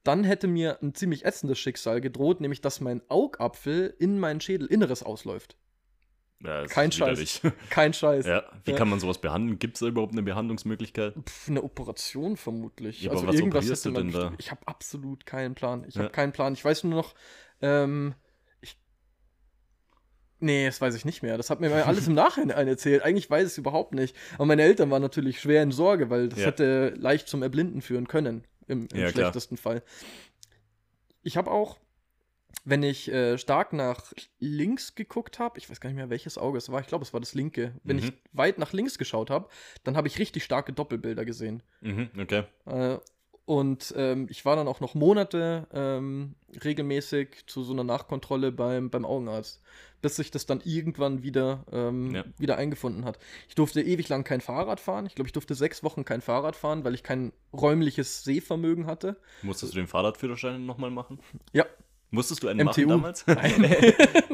dann hätte mir ein ziemlich ätzendes Schicksal gedroht, nämlich dass mein Augapfel in mein Schädelinneres ausläuft. Ja, Kein Scheiß. Kein Scheiß. Ja, wie Ja. kann man sowas behandeln? Gibt es da überhaupt eine Behandlungsmöglichkeit? Pff, eine Operation vermutlich. Ja, aber also was irgendwas operierst du denn da? Ich habe absolut keinen Plan. Ich habe keinen Plan. Ich weiß nur noch, ähm, ich. Nee, das weiß ich nicht mehr. Das hat mir alles im Nachhinein erzählt. Eigentlich weiß ich es überhaupt nicht. Aber meine Eltern waren natürlich schwer in Sorge, weil das hätte leicht zum Erblinden führen können. Im, im Ja, klar. schlechtesten Fall. Ich habe auch, wenn ich äh, stark nach links geguckt habe, ich weiß gar nicht mehr, welches Auge es war, ich glaube, es war das linke. Wenn Mhm. ich weit nach links geschaut habe, dann habe ich richtig starke Doppelbilder gesehen. Mhm, okay. Äh, und ähm, ich war dann auch noch Monate ähm, regelmäßig zu so einer Nachkontrolle beim, beim Augenarzt, bis sich das dann irgendwann wieder, ähm, Ja. wieder eingefunden hat. Ich durfte ewig lang kein Fahrrad fahren. Ich glaube, ich durfte sechs Wochen kein Fahrrad fahren, weil ich kein räumliches Sehvermögen hatte. Musstest du den Fahrradführerschein nochmal machen? Ja. Musstest du einen MTU. machen damals? Nein.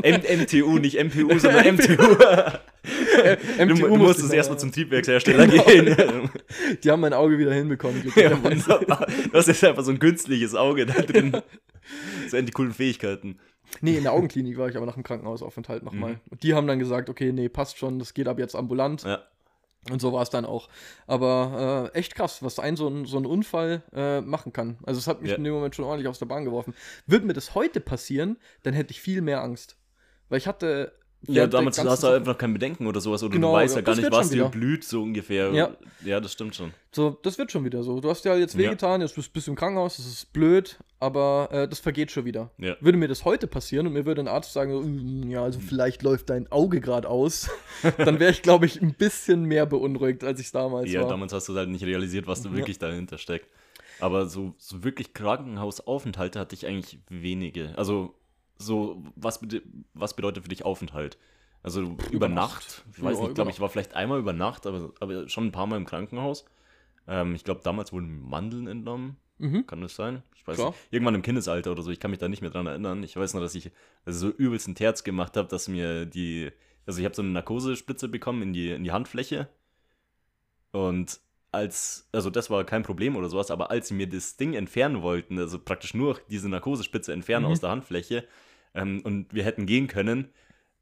MTU, nicht MPU, sondern MTU. du, MTU du musstest musste- erstmal zum Triebwerkshersteller Genau. gehen. Die haben mein Auge wieder hinbekommen. ja, wunderbar. du hast jetzt einfach so ein künstliches Auge da drin. Das sind die coolen Fähigkeiten. Nee, in der Augenklinik war ich aber nach dem Krankenhausaufenthalt nochmal. Mhm. Und die haben dann gesagt, okay, nee, passt schon, das geht ab jetzt ambulant. Ja. Und so war es dann auch. Aber äh, echt krass, was ein so ein, so ein Unfall äh, machen kann. Also es hat mich Ja. in dem Moment schon ordentlich aus der Bahn geworfen. Würde mir das heute passieren, dann hätte ich viel mehr Angst. Weil ich hatte. Ja, damals hast du einfach kein Bedenken oder sowas. Oder Genau, du weißt ja, ja gar nicht, was dir blüht, so ungefähr. Ja. ja, das stimmt schon. So, das wird schon wieder so. Du hast ja jetzt Ja. wehgetan, jetzt bist, bist du im Krankenhaus, das ist blöd, aber äh, das vergeht schon wieder. Ja. Würde mir das heute passieren und mir würde ein Arzt sagen, so, "Mm, ja, also vielleicht läuft dein Auge gerade aus, dann wäre ich, glaube ich, ein bisschen mehr beunruhigt, als ich es damals Ja, war. damals hast du halt nicht realisiert, was da Ja. wirklich dahinter steckt. Aber so, so wirklich Krankenhausaufenthalte hatte ich eigentlich wenige. Also, so, was, was bedeutet für dich Aufenthalt? Also über, Nacht. Nacht. Ich weiß nicht, über glaube ich, war vielleicht einmal über Nacht, aber, aber schon ein paar Mal im Krankenhaus. Ähm, ich glaube, damals wurden Mandeln entnommen. Mhm. Kann das sein? Ich weiß Klar. nicht. Irgendwann im Kindesalter oder so. Ich kann mich da nicht mehr dran erinnern. Ich weiß nur, dass ich also so übelst einen Terz gemacht habe, dass mir die. Also ich habe so eine Narkosespritze bekommen in die, in die Handfläche. Und als, also das war kein Problem oder sowas, aber als sie mir das Ding entfernen wollten, also praktisch nur diese Narkosespitze entfernen Mhm. aus der Handfläche, ähm, und wir hätten gehen können,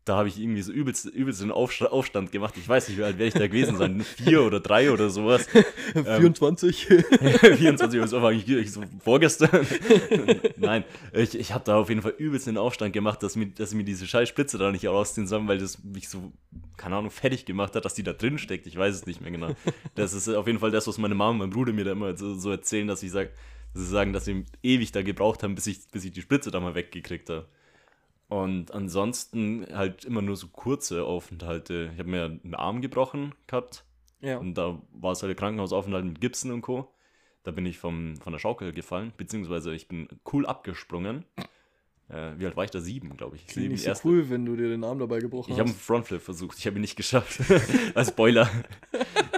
da habe ich irgendwie so übelst, übelst einen Aufsta- Aufstand gemacht. Ich weiß nicht, wie alt werde ich da gewesen sein, vier oder drei oder sowas. 24. 24 Uhr, so war ich, ich so vorgestern. Nein, ich, ich habe da auf jeden Fall übelst einen Aufstand gemacht, dass mir, dass mir diese scheiß Spitze da nicht rausziehen sollen, weil das mich so, keine Ahnung, fertig gemacht hat, dass die da drin steckt. Ich weiß es nicht mehr genau. Das ist auf jeden Fall das, was meine Mama und mein Bruder mir da immer so, so erzählen, dass ich sag, dass sie sagen, dass sie ewig da gebraucht haben, bis ich, bis ich die Spitze da mal weggekriegt habe. Und ansonsten halt immer nur so kurze Aufenthalte. Ich habe mir einen Arm gebrochen gehabt. ja. Und da war es halt Krankenhausaufenthalt mit Gipsen und Co. Da bin ich vom, von der Schaukel gefallen, beziehungsweise ich bin cool abgesprungen. Äh, wie alt war ich da? Sieben, glaube ich. Klingt Sieben, nicht so erste- cool, wenn du dir den Arm dabei gebrochen Ich habe einen hast. Frontflip versucht, ich habe ihn nicht geschafft. Als Spoiler.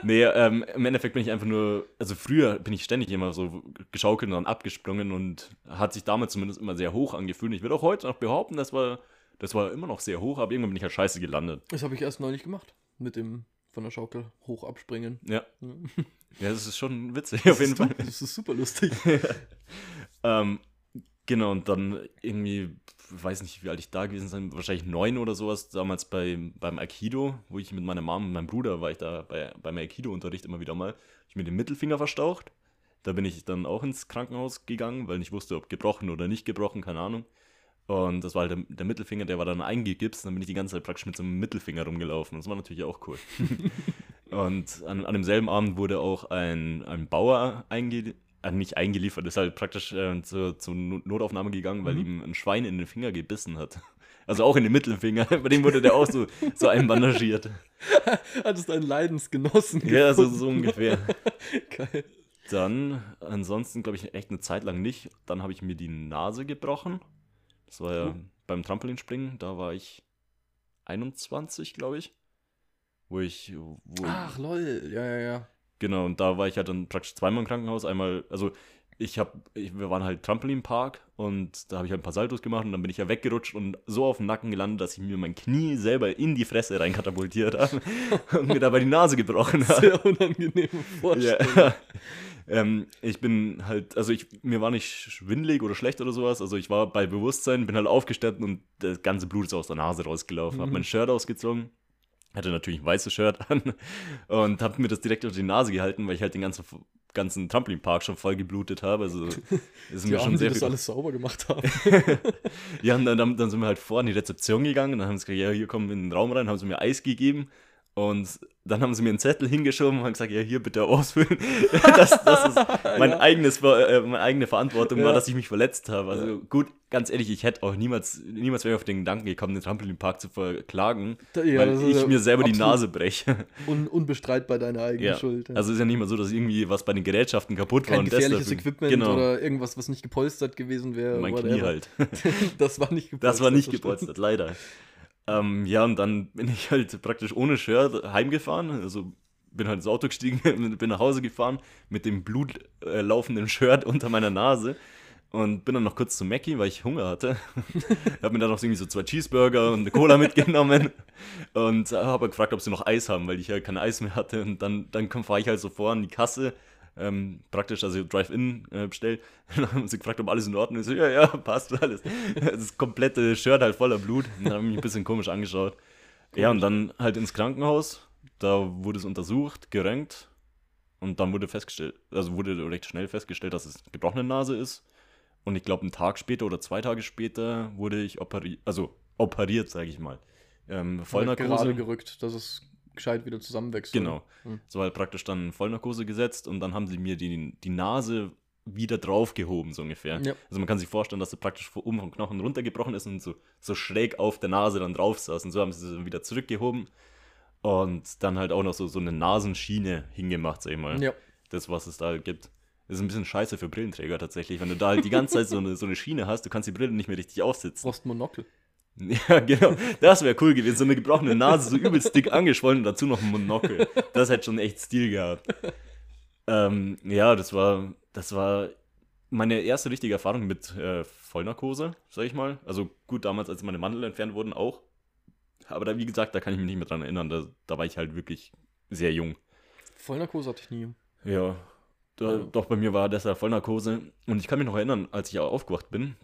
Nee, ähm, im Endeffekt bin ich einfach nur, also früher bin ich ständig immer so geschaukelt und dann abgesprungen und hat sich damals zumindest immer sehr hoch angefühlt. Ich würde auch heute noch behaupten, das war, das war immer noch sehr hoch, aber irgendwann bin ich halt scheiße gelandet. Das habe ich erst neulich gemacht. Mit dem von der Schaukel hoch abspringen. Ja, Ja. das ist schon witzig auf jeden Fall. Das ist super lustig. Ähm, genau, und dann irgendwie, weiß nicht, wie alt ich da gewesen sein, wahrscheinlich neun oder sowas, damals bei, beim Aikido, wo ich mit meiner Mom und meinem Bruder war ich da bei, beim Aikido-Unterricht immer wieder mal, ich mir den Mittelfinger verstaucht. Da bin ich dann auch ins Krankenhaus gegangen, weil ich nicht wusste, ob gebrochen oder nicht gebrochen, keine Ahnung. Und das war halt der, der Mittelfinger, der war dann eingegipst. Und dann bin ich die ganze Zeit praktisch mit so einem Mittelfinger rumgelaufen. Das war natürlich auch cool. und an, an demselben Abend wurde auch ein, ein Bauer eingeliefert. Nicht eingeliefert, ist halt praktisch äh, zur, zur Notaufnahme gegangen, weil Mhm. ihm ein Schwein in den Finger gebissen hat. Also auch in den Mittelfinger. Bei dem wurde der auch so, so einbandagiert. Hattest einen Leidensgenossen. Ja, so, gefunden. so ungefähr. Geil. Dann, ansonsten glaube ich echt eine Zeit lang nicht. Dann habe ich mir die Nase gebrochen. Das war ja Oh. beim Trampolinspringen. Da war ich 21, glaube ich. Wo ich. Wo, Ach, lol. Ja, ja, ja. Genau, und da war ich halt dann praktisch zweimal im Krankenhaus. Einmal, also ich habe, wir waren halt Trampolinpark und da habe ich halt ein paar Saltos gemacht und dann bin ich ja weggerutscht und so auf den Nacken gelandet, dass ich mir mein Knie selber in die Fresse reinkatapultiert habe und mir dabei die Nase gebrochen habe. Sehr unangenehme Vorstellung. Ja. ähm, ich bin halt, also ich, mir war nicht schwindelig oder schlecht oder sowas. Also ich war bei Bewusstsein, bin halt aufgestanden und das ganze Blut ist aus der Nase rausgelaufen. Hab Mhm. mein Shirt ausgezogen, hatte natürlich ein weißes Shirt an und hab mir das direkt unter die Nase gehalten, weil ich halt den ganzen, ganzen Trampolinpark schon voll geblutet habe. Also ist Die mir schon die sehr das viel. alles sauber gemacht haben. Ja, und dann, dann, dann sind wir halt vor in die Rezeption gegangen und dann haben sie gesagt, ja, hier kommen wir in den Raum rein, haben sie mir Eis gegeben und dann haben sie mir einen Zettel hingeschoben und haben gesagt, ja, hier bitte ausfüllen. dass, dass es mein Ja. eigenes, äh, meine eigene Verantwortung war, Ja. dass ich mich verletzt habe. Also gut, ganz ehrlich, ich hätte auch niemals, niemals wäre ich auf den Gedanken gekommen, den Trampolinpark zu verklagen, ja, weil das ist ich ja mir selber die Nase breche. Un unbestreitbar deine eigene Ja. Schuld. ja. Also ist ja nicht mal so, dass irgendwie was bei den Gerätschaften kaputt war Kein und das gefährliches Equipment genau, oder irgendwas, was nicht gepolstert gewesen wäre. mein whatever. Knie halt. Das war nicht gepolstert. Das war nicht gepolstert, leider. Ähm, ja, und dann bin ich halt praktisch ohne Shirt heimgefahren. Also bin halt ins Auto gestiegen, bin nach Hause gefahren mit dem blutlaufenden äh, Shirt unter meiner Nase. Und bin dann noch kurz zu Mackie, weil ich Hunger hatte. hab mir dann noch irgendwie so zwei Cheeseburger und eine Cola mitgenommen. Und habe gefragt, ob sie noch Eis haben, weil ich ja kein Eis mehr hatte. Und dann, dann fahre ich halt so vor an die Kasse. Ähm, praktisch, also Drive-In äh, bestellt. Dann haben sie gefragt, ob alles in Ordnung ist. Ja, ja, passt alles. Das komplette Shirt halt voller Blut. Dann haben mich ein bisschen komisch angeschaut. Ja, und dann halt ins Krankenhaus. Da wurde es untersucht, geröntgt. Und dann wurde festgestellt, also wurde recht schnell festgestellt, dass es gebrochene Nase ist. Und ich glaube, einen Tag später oder zwei Tage später wurde ich operiert, also operiert, sage ich mal. Ähm, Vollnarkose. gerade gerückt, dass es gescheit wieder zusammenwächst. Genau. Hm. So halt praktisch dann Vollnarkose gesetzt und dann haben sie mir die, die Nase wieder draufgehoben, so ungefähr. Ja. Also man kann sich vorstellen, dass sie praktisch von oben vom Knochen runtergebrochen ist und so, so schräg auf der Nase dann drauf saß. Und so haben sie dann wieder zurückgehoben und dann halt auch noch so, so eine Nasenschiene hingemacht, sag ich mal. Ja. Das, was es da halt gibt. Das ist ein bisschen scheiße für Brillenträger tatsächlich. Wenn du da halt die ganze Zeit so eine, so eine Schiene hast, du kannst die Brille nicht mehr richtig aufsitzen. Brauchst Monokel. Ja, genau. Das wäre cool gewesen. So eine gebrochene Nase, so übelst dick angeschwollen und dazu noch ein Monokel. Das hätte schon echt Stil gehabt. Ähm, ja, das war, das war meine erste richtige Erfahrung mit äh, Vollnarkose, sag ich mal. Also gut, damals, als meine Mandel entfernt wurden, auch. Aber da, wie gesagt, da kann ich mich nicht mehr dran erinnern. Da, da war ich halt wirklich sehr jung. Vollnarkose hatte ich nie. Ja, da, doch bei mir war das ja Vollnarkose. Und ich kann mich noch erinnern, als ich aufgewacht bin,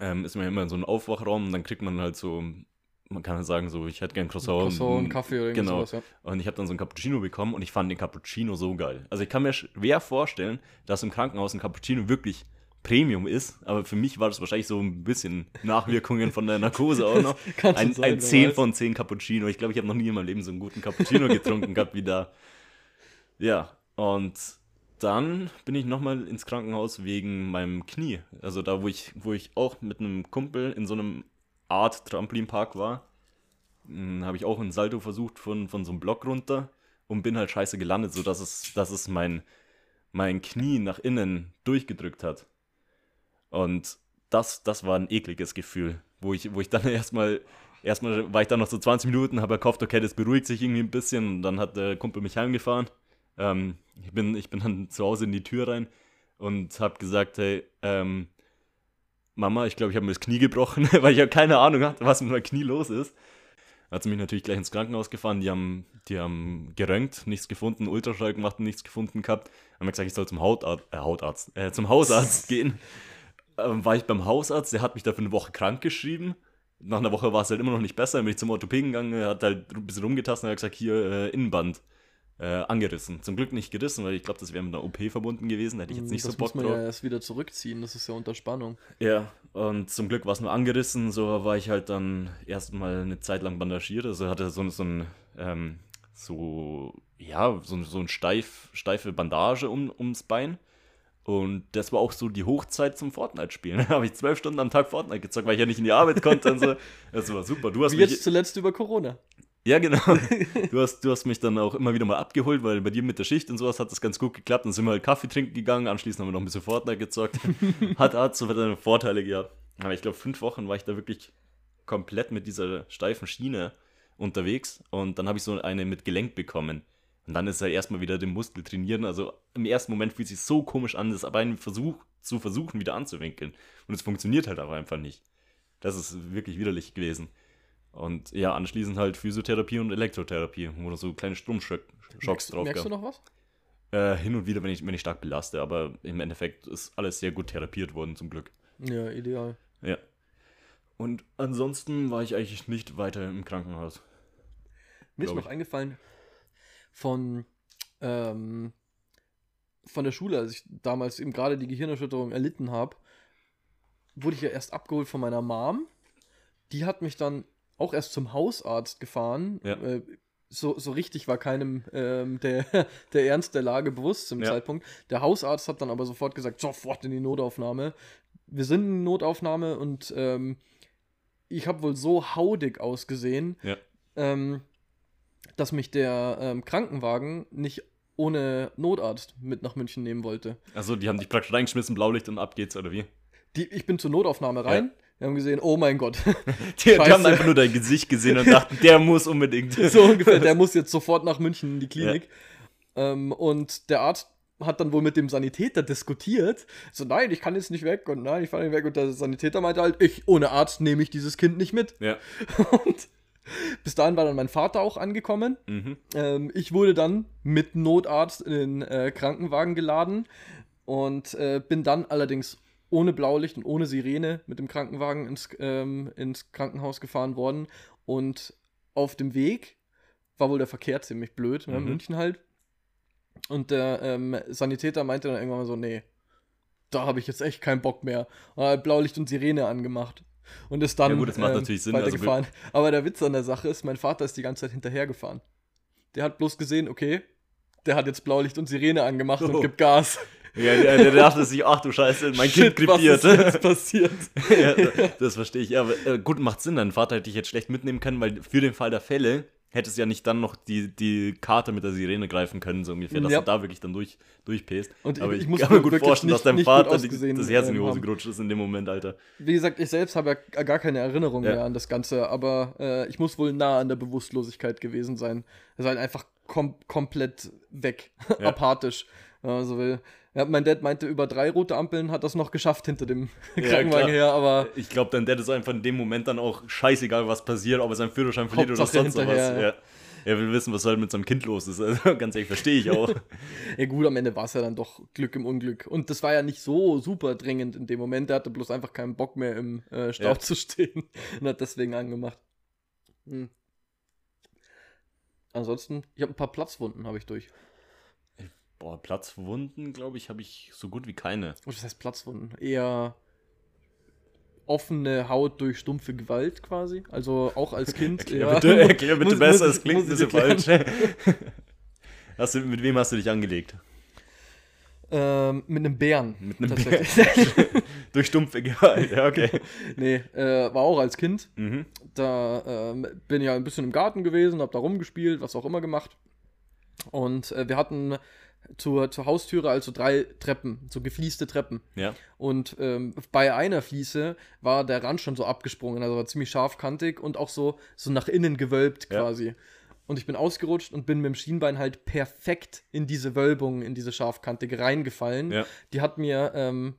ähm, ist man ja immer in so einem Aufwachraum und dann kriegt man halt so, man kann halt sagen, so, ich hätte gern Croissant. Croissant, und- Kaffee oder Genau. sowas, ja. Und ich habe dann so einen Cappuccino bekommen und ich fand den Cappuccino so geil. Also ich kann mir schwer vorstellen, dass im Krankenhaus ein Cappuccino wirklich Premium ist, aber für mich war das wahrscheinlich so ein bisschen Nachwirkungen von der Narkose auch noch. Ein, sein, ein wer 10 weiß. von 10 Cappuccino. Ich glaube, ich habe noch nie in meinem Leben so einen guten Cappuccino getrunken gehabt wie da. Ja, und dann bin ich nochmal ins Krankenhaus wegen meinem Knie. Also da, wo ich, wo ich auch mit einem Kumpel in so einem Art Trampolinpark war, habe ich auch einen Salto versucht von, von so einem Block runter und bin halt scheiße gelandet, sodass es, dass es mein, mein Knie nach innen durchgedrückt hat. Und das, das war ein ekliges Gefühl, wo ich, wo ich dann erstmal, erstmal war ich dann noch so 20 Minuten, habe gehofft, okay, das beruhigt sich irgendwie ein bisschen und dann hat der Kumpel mich heimgefahren. Ähm, ich, bin, ich bin dann zu Hause in die Tür rein und habe gesagt, hey, ähm, Mama, ich glaube, ich habe mir das Knie gebrochen, weil ich ja keine Ahnung hatte, was mit meinem Knie los ist. Hat sie mich natürlich gleich ins Krankenhaus gefahren, die haben, die haben geröntgt, nichts gefunden, Ultraschall gemacht, nichts gefunden gehabt. Haben mir gesagt, ich soll zum Hautarzt, äh, Hautarzt, äh, zum Hausarzt gehen. Ähm, war ich beim Hausarzt, der hat mich dafür eine Woche krank geschrieben. Nach einer Woche war es halt immer noch nicht besser, dann bin ich zum Orthopäden gegangen, hat halt ein bisschen rumgetastet und hat gesagt, hier, äh, Innenband. Äh, angerissen. Zum Glück nicht gerissen, weil ich glaube, das wäre mit einer OP verbunden gewesen. Da hätte ich jetzt nicht das so Bock muss man drauf. ja erst wieder zurückziehen, das ist ja unter Spannung. Ja, und zum Glück war es nur angerissen. So war ich halt dann erstmal eine Zeit lang bandagiert. Also hatte so, so ein, ähm, so, ja, so, so ein steif, steife Bandage um, ums Bein. Und das war auch so die Hochzeit zum Fortnite-Spielen. Da habe ich zwölf Stunden am Tag Fortnite gezockt, weil ich ja nicht in die Arbeit konnte und so. Das war super. Du hast Wie mich, jetzt zuletzt über Corona. Ja, genau. Du hast, du hast mich dann auch immer wieder mal abgeholt, weil bei dir mit der Schicht und sowas hat das ganz gut geklappt. Dann sind wir halt Kaffee trinken gegangen, anschließend haben wir noch ein bisschen Fortnite gezockt. hat, hat so seine Vorteile gehabt. Aber ich glaube, fünf Wochen war ich da wirklich komplett mit dieser steifen Schiene unterwegs und dann habe ich so eine mit Gelenk bekommen. Und dann ist er erstmal wieder den Muskel trainieren. Also im ersten Moment fühlt es sich so komisch an, das Bein versuch, zu versuchen, wieder anzuwinkeln. Und es funktioniert halt aber einfach nicht. Das ist wirklich widerlich gewesen. Und ja, anschließend halt Physiotherapie und Elektrotherapie, wo da so kleine Stromschocks Merkst, drauf merkst du noch was? Äh, hin und wieder, wenn ich, wenn ich stark belaste, aber im Endeffekt ist alles sehr gut therapiert worden, zum Glück. Ja, ideal. Ja. Und ansonsten war ich eigentlich nicht weiter im Krankenhaus. Mir ist noch eingefallen von, ähm, von der Schule, als ich damals eben gerade die Gehirnerschütterung erlitten habe, wurde ich ja erst abgeholt von meiner Mom. Die hat mich dann auch erst zum Hausarzt gefahren. Ja. Äh, so, so richtig war keinem ähm, der, der Ernst der Lage bewusst zum Ja. Zeitpunkt. Der Hausarzt hat dann aber sofort gesagt, sofort in die Notaufnahme. Wir sind in Notaufnahme und ähm, ich habe wohl so haudig ausgesehen, Ja. ähm, dass mich der ähm, Krankenwagen nicht ohne Notarzt mit nach München nehmen wollte. Also die haben dich praktisch reingeschmissen, Blaulicht und ab geht's, oder wie? Die, ich bin zur Notaufnahme rein. Wir haben gesehen, oh mein Gott. Die, die haben einfach nur dein Gesicht gesehen und dachten, der muss unbedingt. so ungefähr, der muss jetzt sofort nach München in die Klinik. Ähm, und der Arzt hat dann wohl mit dem Sanitäter diskutiert. So, nein, ich kann jetzt nicht weg und nein, ich fahre nicht weg. Und der Sanitäter meinte halt, ich, ohne Arzt nehme ich dieses Kind nicht mit. Ja. Und bis dahin war dann mein Vater auch angekommen. Mhm. Ähm, ich wurde dann mit Notarzt in den äh, Krankenwagen geladen und äh, bin dann allerdings ohne Blaulicht und ohne Sirene mit dem Krankenwagen ins, ähm, ins Krankenhaus gefahren worden. Und auf dem Weg war wohl der Verkehr ziemlich blöd, ne, Mhm. München halt. Und der ähm, Sanitäter meinte dann irgendwann mal so, nee, da habe ich jetzt echt keinen Bock mehr. Und er hat Blaulicht und Sirene angemacht. Und ist dann Ja gut, das macht natürlich Sinn, also weitergefahren. Aber der Witz an der Sache ist, mein Vater ist die ganze Zeit hinterhergefahren. Der hat bloß gesehen, okay, der hat jetzt Blaulicht und Sirene angemacht Oh. und gibt Gas. Ja, der, der dachte sich, ach du Scheiße, mein Shit, Kind was ist krepiert. jetzt passiert? ja, da- das verstehe ich. Aber äh, gut, macht Sinn. Dein Vater hätte ich jetzt schlecht mitnehmen können, weil für den Fall der Fälle hättest du ja nicht dann noch die, die Karte mit der Sirene greifen können, so ungefähr, dass Ja. du da wirklich dann durch, durchpäst. Und aber ich- ich, muss kann mir gut vorstellen, dass nicht- nicht gut Vater die, das Herz in die ähm, Hose gerutscht ist in dem Moment, Alter. Wie gesagt, ich selbst habe ja gar keine Erinnerung Ja. mehr an das Ganze, aber äh, ich muss wohl nah an der Bewusstlosigkeit gewesen sein. Es ist halt einfach kom komplett weg, Ja. apathisch. Also, will- ja, mein Dad meinte, über drei rote Ampeln hat das noch geschafft hinter dem Ja, Krankenwagen klar. her, aber Ich glaube, dein Dad ist einfach in dem Moment dann auch scheißegal, was passiert, ob er seinen Führerschein verliert oder sonst was. Ja. Er will wissen, was halt mit seinem Kind los ist. Also, ganz ehrlich, verstehe ich auch. ja gut, am Ende war es ja dann doch Glück im Unglück. Und das war ja nicht so super dringend in dem Moment. Der hatte bloß einfach keinen Bock mehr im äh, Stau Ja. zu stehen und hat deswegen angemacht. Hm. Ansonsten, ich habe ein paar Platzwunden, habe ich durch. Boah, Platzwunden, glaube ich, habe ich so gut wie keine. Das heißt Platzwunden. Eher offene Haut durch stumpfe Gewalt quasi. Also auch als Kind. Erklär ja. bitte, erklär bitte Muss- besser, es klingt ein bisschen falsch. Hast du, mit wem hast du dich angelegt? Ähm, mit einem Bären. Mit einem tatsächlich. Durch stumpfe Gewalt, ja, okay. nee, äh, war auch als Kind. Mhm. Da ähm, bin ich ja ein bisschen im Garten gewesen, hab da rumgespielt, was auch immer gemacht. Und äh, wir hatten zur, zur Haustüre also drei Treppen, so geflieste Treppen. Ja. Und ähm, bei einer Fliese war der Rand schon so abgesprungen, also war ziemlich scharfkantig und auch so, so nach innen gewölbt Ja. quasi. Und ich bin ausgerutscht und bin mit dem Schienbein halt perfekt in diese Wölbung, in diese scharfkantige reingefallen. Ja. Die hat mir ähm,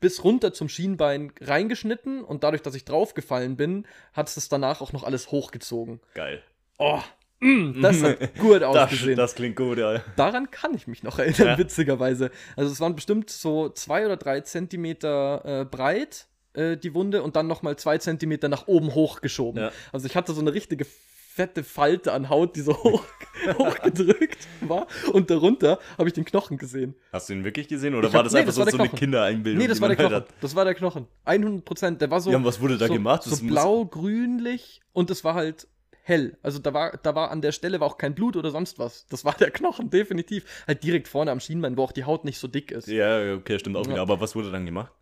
bis runter zum Schienbein reingeschnitten und dadurch, dass ich draufgefallen bin, hat es danach auch noch alles hochgezogen. Geil. Oh, mm, das hat gut Das, ausgesehen. das klingt gut, ja. Daran kann ich mich noch erinnern, Ja. witzigerweise. Also es waren bestimmt so zwei oder drei Zentimeter äh, breit, äh, die Wunde, und dann nochmal zwei Zentimeter nach oben hochgeschoben. Ja. Also ich hatte so eine richtige fette Falte an Haut, die so hoch, abgedrückt war und darunter habe ich den Knochen gesehen. Hast du ihn wirklich gesehen oder Ich war hab- das nee, einfach das so, war der so eine. Kindereinbildung? Nee, das war der halt Knochen. Das war der Knochen. 100 Prozent. Der war so, Ja, und was wurde da so, gemacht? so Das blau-grünlich und es war halt hell. Also da war, da war an der Stelle war auch kein Blut oder sonst was. Das war der Knochen, definitiv. Halt direkt vorne am Schienbein, wo auch die Haut nicht so dick ist. Ja, okay, stimmt auch Ja. wieder. Aber was wurde dann gemacht?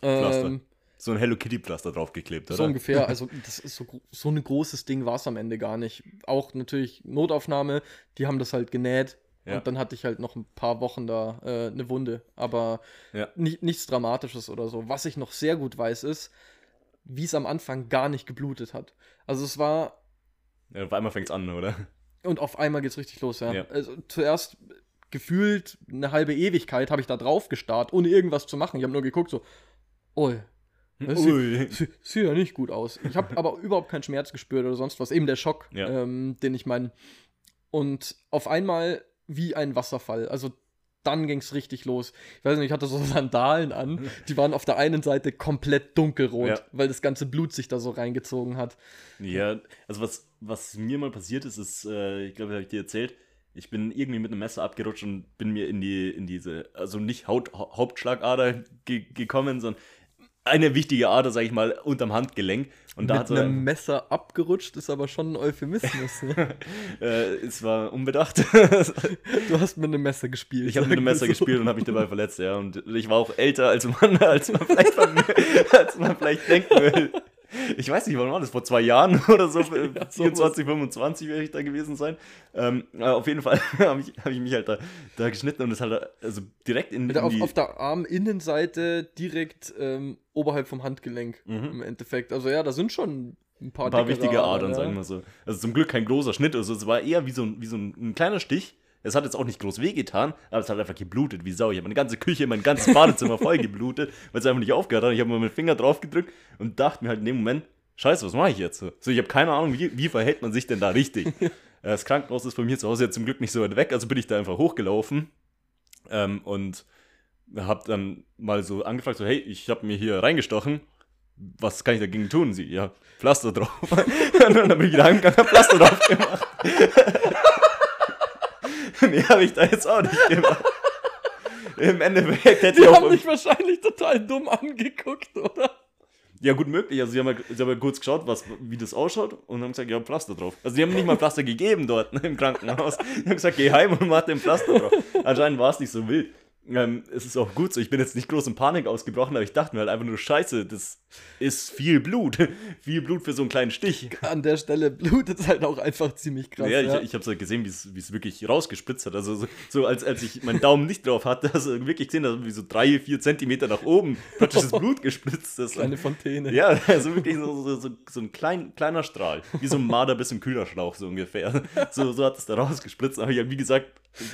Pflaster. ähm, So ein Hello Kitty Pflaster draufgeklebt, oder? So ungefähr, also das ist so, so ein großes Ding war es am Ende gar nicht. Auch natürlich Notaufnahme, die haben das halt genäht Ja. und dann hatte ich halt noch ein paar Wochen da äh, eine Wunde, aber Ja. ni nichts Dramatisches oder so. Was ich noch sehr gut weiß ist, wie es am Anfang gar nicht geblutet hat. Also es war Ja, auf einmal fängt es an, oder? und auf einmal geht's richtig los, ja. Ja. Also zuerst gefühlt eine halbe Ewigkeit habe ich da drauf gestarrt, ohne irgendwas zu machen. Ich habe nur geguckt so, oh, Das sieht- Ui. Sie- Sieht ja nicht gut aus. Ich habe aber überhaupt keinen Schmerz gespürt oder sonst was. Eben der Schock, Ja. ähm, den ich meine. Und auf einmal wie ein Wasserfall. Also dann ging es richtig los. Ich weiß nicht, ich hatte so Sandalen an. Die waren auf der einen Seite komplett dunkelrot, Ja. weil das ganze Blut sich da so reingezogen hat. Ja, also was, was mir mal passiert ist, ist, äh, ich glaube, habe ich dir erzählt, ich bin irgendwie mit einem Messer abgerutscht und bin mir in die, in diese, also nicht Haut, Ha- Hauptschlagader ge gekommen, sondern eine wichtige Ader, sag ich mal, unterm Handgelenk. Und da Mit hat so, einem Messer abgerutscht ist aber schon ein Euphemismus. Ne? äh, es war unbedacht. Du hast mit einem Messer gespielt. Ich habe mit einem Messer so. gespielt und habe mich dabei verletzt, ja. Und ich war auch älter als man, als man vielleicht als man vielleicht denken will. Ich weiß nicht, wann war das? Vor zwei Jahren oder so? 24, 25 werde ich da gewesen sein. Ähm, aber auf jeden Fall habe ich, hab ich mich halt da, da geschnitten und es halt also direkt in, in Auf, die, auf der Arminnenseite direkt ähm, oberhalb vom Handgelenk im Endeffekt. Also ja, da sind schon ein paar, ein paar wichtige Adern, ja. sagen wir so. Also zum Glück kein großer Schnitt, also es war eher wie so ein, wie so ein, ein kleiner Stich. Es hat jetzt auch nicht groß wehgetan, aber es hat einfach geblutet, wie Sau. Ich habe meine ganze Küche, mein ganzes Badezimmer voll geblutet, weil es einfach nicht aufgehört hat. Ich habe mir meinen Finger drauf gedrückt und dachte mir halt in dem Moment, scheiße, was mache ich jetzt? So, ich habe keine Ahnung, wie, wie verhält man sich denn da richtig? Äh, das Krankenhaus ist von mir zu Hause jetzt zum Glück nicht so weit weg, also bin ich da einfach hochgelaufen ähm, und habe dann mal so angefragt, so, hey, ich habe mir hier reingestochen, was kann ich dagegen tun? Sie, ja, Pflaster drauf. und dann bin ich wieder heimgegangen, hab Pflaster drauf gemacht. nee, habe ich da jetzt auch nicht gemacht. Im Endeffekt hätte ich Die auch. haben dich wahrscheinlich total dumm angeguckt, oder? Ja, gut möglich. Also, sie haben, ja, sie haben ja kurz geschaut, was, wie das ausschaut und haben gesagt, ja, Pflaster drauf. Also, die haben nicht mal Pflaster gegeben dort im Krankenhaus. Die haben gesagt, geh heim und mach den Pflaster drauf. Anscheinend war es nicht so wild. Ähm, es ist auch gut so. Ich bin jetzt nicht groß in Panik ausgebrochen, aber ich dachte mir halt einfach nur, Scheiße, das ist viel Blut. viel Blut für so einen kleinen Stich. An der Stelle blutet es halt auch einfach ziemlich krass. ja, ja. ich, ich habe halt gesehen, wie es es wirklich rausgespritzt hat. Also so, so als, als ich meinen Daumen nicht drauf hatte, also wirklich gesehen, dass wie so drei, vier Zentimeter nach oben praktisch das Blut gespritzt ist. Kleine Fontäne. Ja, also wirklich so, so, so, ein klein, kleiner Strahl. Wie so ein Marder bis im Kühlerschlauch, so ungefähr. So, so hat es da rausgespritzt. Da habe ich halt, wie gesagt,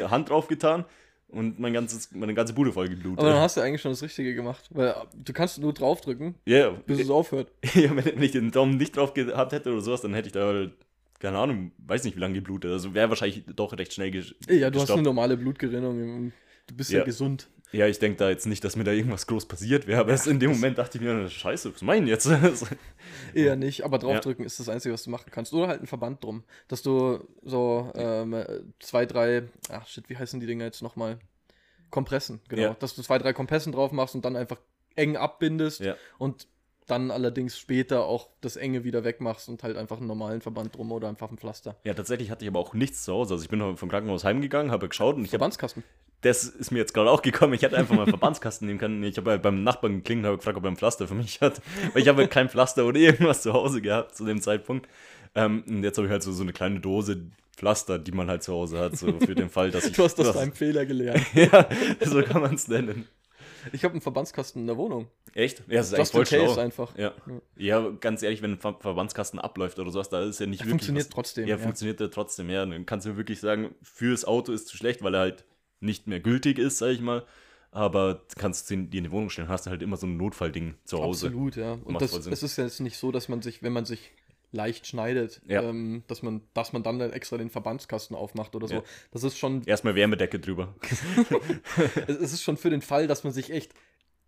Hand drauf getan und mein ganzes, meine ganze Bude voll geblutet. Aber dann hast du eigentlich schon das Richtige gemacht. Weil du kannst nur draufdrücken, Ja, bis es aufhört. ja, wenn, wenn ich den Daumen nicht drauf gehabt hätte oder sowas, dann hätte ich da, halt, keine Ahnung, weiß nicht, wie lange geblutet. Also wäre wahrscheinlich doch recht schnell ges Ja, du hast gestoppt. eine normale Blutgerinnung du bist ja, Ja. gesund. Ja, ich denke da jetzt nicht, dass mir da irgendwas groß passiert wäre, aber erst in dem Moment dachte ich mir, scheiße, was meinen jetzt? Eher nicht, aber draufdrücken ist das Einzige, was du machen kannst. Oder halt ein Verband drum. Dass du so ähm, zwei, drei, ach shit, wie heißen die Dinger jetzt nochmal? Kompressen, genau. Ja. Dass du zwei, drei Kompressen drauf machst und dann einfach eng abbindest ja. und dann allerdings später auch das Enge wieder wegmachst und halt einfach einen normalen Verband drum oder einfach ein Pflaster. ja, tatsächlich hatte ich aber auch nichts zu Hause. Also ich bin vom Krankenhaus heimgegangen, habe geschaut und ich habe Verbandskasten. das ist mir jetzt gerade auch gekommen. Ich hätte einfach mal einen Verbandskasten nehmen können. Ich habe halt beim Nachbarn geklingelt und habe gefragt, ob er ein Pflaster für mich hat. Weil ich habe kein Pflaster oder irgendwas zu Hause gehabt zu dem Zeitpunkt. Ähm, und jetzt habe ich halt so, so eine kleine Dose Pflaster, die man halt zu Hause hat, so für den Fall, dass ich. Du hast aus das deinem Fehler gelernt. Ja, so kann man es nennen. Ich habe einen Verbandskasten in der Wohnung. Echt? Ja, das ist Just eigentlich voll case einfach. Ja. ja, ganz ehrlich, wenn ein Ver Verbandskasten abläuft oder sowas, da ist ja nicht Ja, wirklich. funktioniert was- trotzdem, Ja, ja. funktioniert ja trotzdem, ja. Dann kannst du wirklich sagen, fürs Auto ist zu schlecht, weil er halt nicht mehr gültig ist, sag ich mal. Aber kannst du dir in die Wohnung stellen, hast du halt immer so ein Notfallding zu Hause. Absolut, ja. Und das, es ist jetzt nicht so, dass man sich, wenn man sich leicht schneidet, Ja. ähm, dass, man, dass man dann extra den Verbandskasten aufmacht oder so. Ja. Das ist schon, Erstmal Wärmedecke drüber. es es ist schon für den Fall, dass man sich echt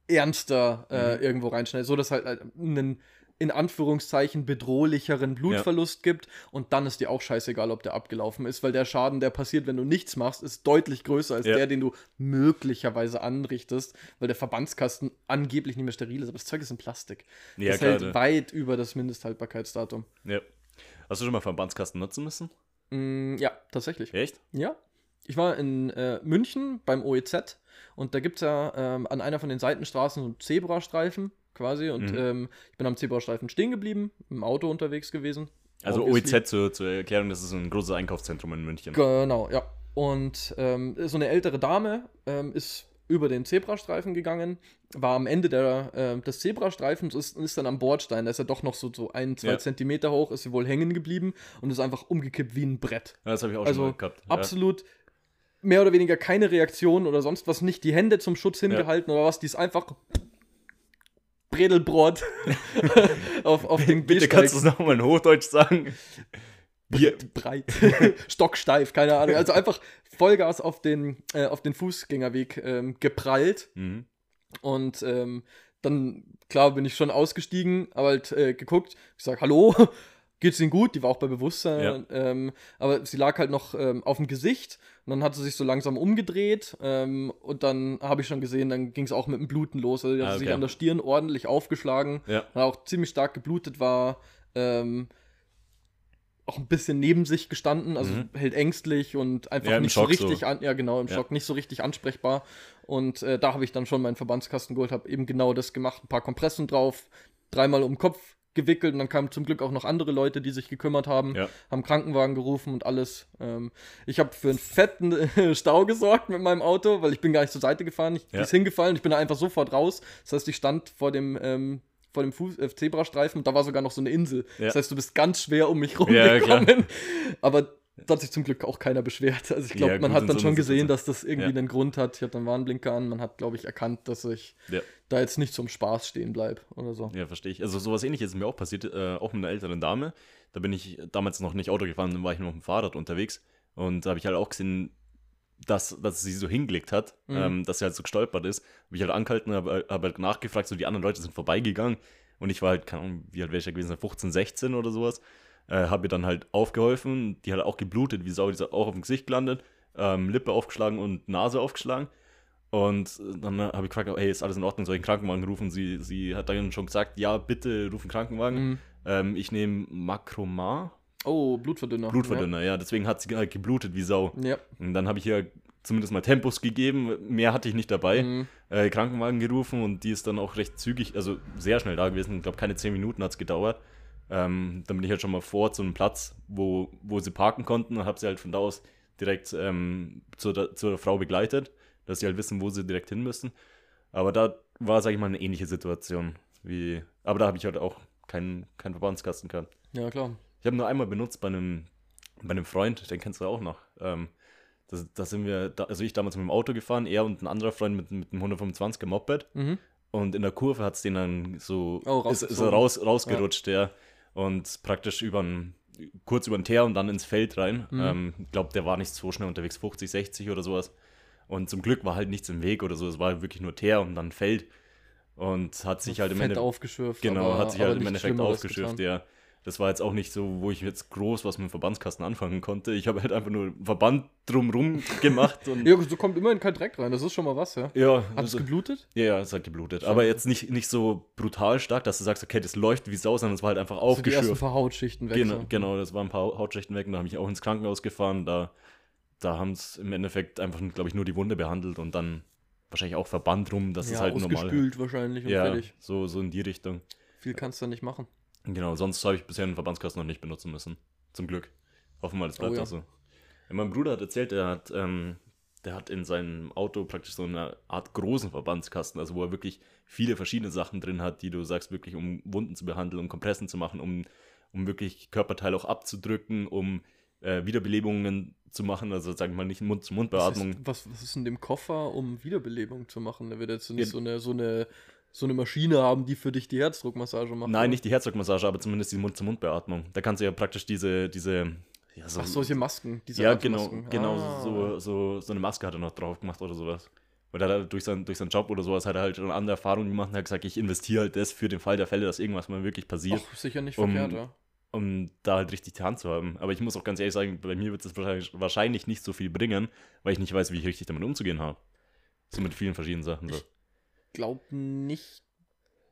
ernster äh, Mhm. irgendwo reinschneidet, so dass halt äh, ein in Anführungszeichen bedrohlicheren Blutverlust gibt und dann ist dir auch scheißegal, ob der abgelaufen ist, weil der Schaden, der passiert, wenn du nichts machst, ist deutlich größer als Ja. der, den du möglicherweise anrichtest, weil der Verbandskasten angeblich nicht mehr steril ist, aber das Zeug ist in Plastik. Ja, das klar, hält ne. weit über das Mindesthaltbarkeitsdatum. Ja. Hast du schon mal Verbandskasten nutzen müssen? Mm, ja, tatsächlich. Echt? Ja. Ich war in äh, München beim OEZ und da gibt es ja ähm, an einer von den Seitenstraßen so einen Zebrastreifen quasi und Mhm. ähm, ich bin am Zebrastreifen stehen geblieben, im Auto unterwegs gewesen. Also Obviously. OEZ zur, zur Erklärung, das ist ein großes Einkaufszentrum in München. Genau, ja. Und ähm, so eine ältere Dame ähm, ist über den Zebrastreifen gegangen, war am Ende der, äh, des Zebrastreifens ist, ist dann am Bordstein, da ist er doch noch so, so ein, zwei Ja. Zentimeter hoch, ist sie wohl hängen geblieben und ist einfach umgekippt wie ein Brett. Ja, das habe ich auch Also, schon mal gehabt. Absolut mehr oder weniger keine Reaktion oder sonst was, nicht die Hände zum Schutz hingehalten oder was, die ist einfach Bredelbrot auf, auf den Bitte Gehsteig. kannst du es nochmal in Hochdeutsch sagen? Bier. breit, stocksteif, keine Ahnung. Also einfach Vollgas auf den, äh, auf den Fußgängerweg ähm, geprallt Mhm. und ähm, dann, klar, bin ich schon ausgestiegen, aber halt äh, geguckt. Ich sag, hallo, geht's Ihnen gut? Die war auch bei Bewusstsein, ähm, aber sie lag halt noch ähm, auf dem Gesicht und dann hat sie sich so langsam umgedreht ähm, und dann habe ich schon gesehen, dann ging es auch mit dem Bluten los. Also, die hat Ah, sich okay. an der Stirn ordentlich aufgeschlagen Ja. hat auch ziemlich stark geblutet war, ähm, auch ein bisschen neben sich gestanden, also Mhm. hält ängstlich und einfach Ja, nicht Schock so richtig so. an, ja genau, im Ja. Schock, nicht so richtig ansprechbar. Und äh, da habe ich dann schon meinen Verbandskasten geholt, habe eben genau das gemacht, ein paar Kompressen drauf, dreimal um den Kopf gewickelt und dann kamen zum Glück auch noch andere Leute, die sich gekümmert haben, Ja. haben Krankenwagen gerufen und alles. Ähm, ich habe für einen fetten Stau gesorgt mit meinem Auto, weil ich bin gar nicht zur Seite gefahren, ich Ja. ist hingefallen, ich bin da einfach sofort raus. Das heißt, ich stand vor dem ähm, vor dem Fuß, äh, Zebrastreifen und da war sogar noch so eine Insel. Ja. Das heißt, du bist ganz schwer um mich Ja, rumgekommen. Aber da hat sich zum Glück auch keiner beschwert. Also ich glaube, Ja, man hat dann so schon gesehen, dass das irgendwie Ja. einen Grund hat. Ich hatte einen Warnblinker an. Man hat, glaube ich, erkannt, dass ich Ja. da jetzt nicht zum Spaß stehen bleibe oder so. Ja, verstehe ich. Also sowas ähnliches ist mir auch passiert, äh, auch mit einer älteren Dame. Da bin ich damals noch nicht Auto gefahren, dann war ich nur auf dem Fahrrad unterwegs. Und da habe ich halt auch gesehen, dass, dass sie so hingelegt hat, Mhm. ähm, dass sie halt so gestolpert ist. Habe ich halt angehalten, habe hab halt nachgefragt, so die anderen Leute sind vorbeigegangen. Und ich war halt, keine Ahnung, wie alt wäre ich da gewesen, 15, 16 oder sowas. Äh, habe ihr dann halt aufgeholfen. Die hat auch geblutet, wie Sau, die ist auch auf dem Gesicht gelandet. Ähm, Lippe aufgeschlagen und Nase aufgeschlagen. Und dann habe ich gefragt, hey, ist alles in Ordnung, soll ich einen Krankenwagen rufen? Sie, sie hat dann schon gesagt, ja, bitte ruf einen Krankenwagen. Mhm. Ähm, ich nehme Makromar, Oh, Blutverdünner. Blutverdünner, ja. Deswegen hat sie halt geblutet wie Sau. Ja. ja. Und dann habe ich ihr zumindest mal Tempos gegeben, mehr hatte ich nicht dabei. Mhm. Äh, Krankenwagen gerufen und die ist dann auch recht zügig, also sehr schnell da gewesen. Ich glaube, keine 10 Minuten hat es gedauert. Ähm, dann bin ich halt schon mal vor zu einem Platz, wo, wo sie parken konnten und habe sie halt von da aus direkt ähm, zur, zur Frau begleitet, dass sie halt wissen, wo sie direkt hin müssen. Aber da war, sage ich mal, eine ähnliche Situation. Wie, aber da habe ich halt auch keinen, keinen Verbandskasten gehabt. ja, klar. Ich habe nur einmal benutzt bei einem, bei einem Freund, den kennst du auch noch. Ähm, da, da sind wir, da, also ich damals mit dem Auto gefahren, er und ein anderer Freund mit, mit einem 125er Moped. Mhm. Und in der Kurve hat es den dann so, Oh, ist, ist raus, rausgerutscht, ja. Und praktisch über kurz über den Teer und dann ins Feld rein. Mhm. Ähm, ich glaube, der war nicht so schnell unterwegs, 50, 60 oder sowas. Und zum Glück war halt nichts im Weg oder so. Es war wirklich nur Teer und dann Feld. Und hat sich halt im Endeffekt. aufgeschürft. Genau, aber, hat sich halt im Endeffekt aufgeschürft, getan. ja. Das war jetzt auch nicht so, wo ich jetzt groß was mit dem Verbandskasten anfangen konnte. Ich habe halt einfach nur einen Verband drumrum gemacht und. Ja, so kommt immerhin kein Dreck rein. Das ist schon mal was, ja. ja, Hat es also- geblutet? ja, ja, es hat geblutet. Schade. Aber jetzt nicht, nicht so brutal stark, dass du sagst, okay, das läuft wie Sau, sondern es war halt einfach So die ersten aufgeschürft. paar Hautschichten weg. Genau, so. genau, das waren ein paar Hautschichten weg und da habe ich auch ins Krankenhaus gefahren. Da, da haben es im Endeffekt einfach, glaube ich, nur die Wunde behandelt und dann wahrscheinlich auch Verband rum, dass ja, es halt normal ausgespült wahrscheinlich und Ja, fertig. so, so in die Richtung. Viel kannst du nicht machen. Genau, sonst habe ich bisher einen Verbandskasten noch nicht benutzen müssen. Zum Glück. Hoffen wir mal, das bleibt Oh ja. auch so. Mein Bruder hat erzählt, der hat, ähm, der hat in seinem Auto praktisch so eine Art großen Verbandskasten, also wo er wirklich viele verschiedene Sachen drin hat, die du sagst, wirklich um Wunden zu behandeln, um Kompressen zu machen, um, um wirklich Körperteile auch abzudrücken, um äh, Wiederbelebungen zu machen, also sag ich mal nicht Was Mund-zu-Mund-Beatmung. ist, was, was ist in dem Koffer, um Wiederbelebung zu machen? Der wird jetzt nicht Ja. so, eine, so, eine, so eine Maschine haben, die für dich die Herzdruckmassage macht. Nein, oder? nicht die Herzdruckmassage, aber zumindest die Mund-zu-Mund-Beatmung. Da kannst du ja praktisch diese, diese ja, so, Ach, solche Masken. Diese ja, genau, genau, Ah. so, so, so eine Maske hat er noch drauf gemacht oder sowas. Weil er hat durch, sein, durch seinen Job oder sowas hat er halt eine andere Erfahrung gemacht und hat gesagt, ich investiere halt das für den Fall der Fälle, dass irgendwas mal wirklich passiert. Ach, sicher nicht Um- verkehrt, ja. um da halt richtig die Hand zu haben. Aber ich muss auch ganz ehrlich sagen, bei mir wird es wahrscheinlich, wahrscheinlich nicht so viel bringen, weil ich nicht weiß, wie ich richtig damit umzugehen habe. So mit vielen verschiedenen Sachen. So. Glaub nicht,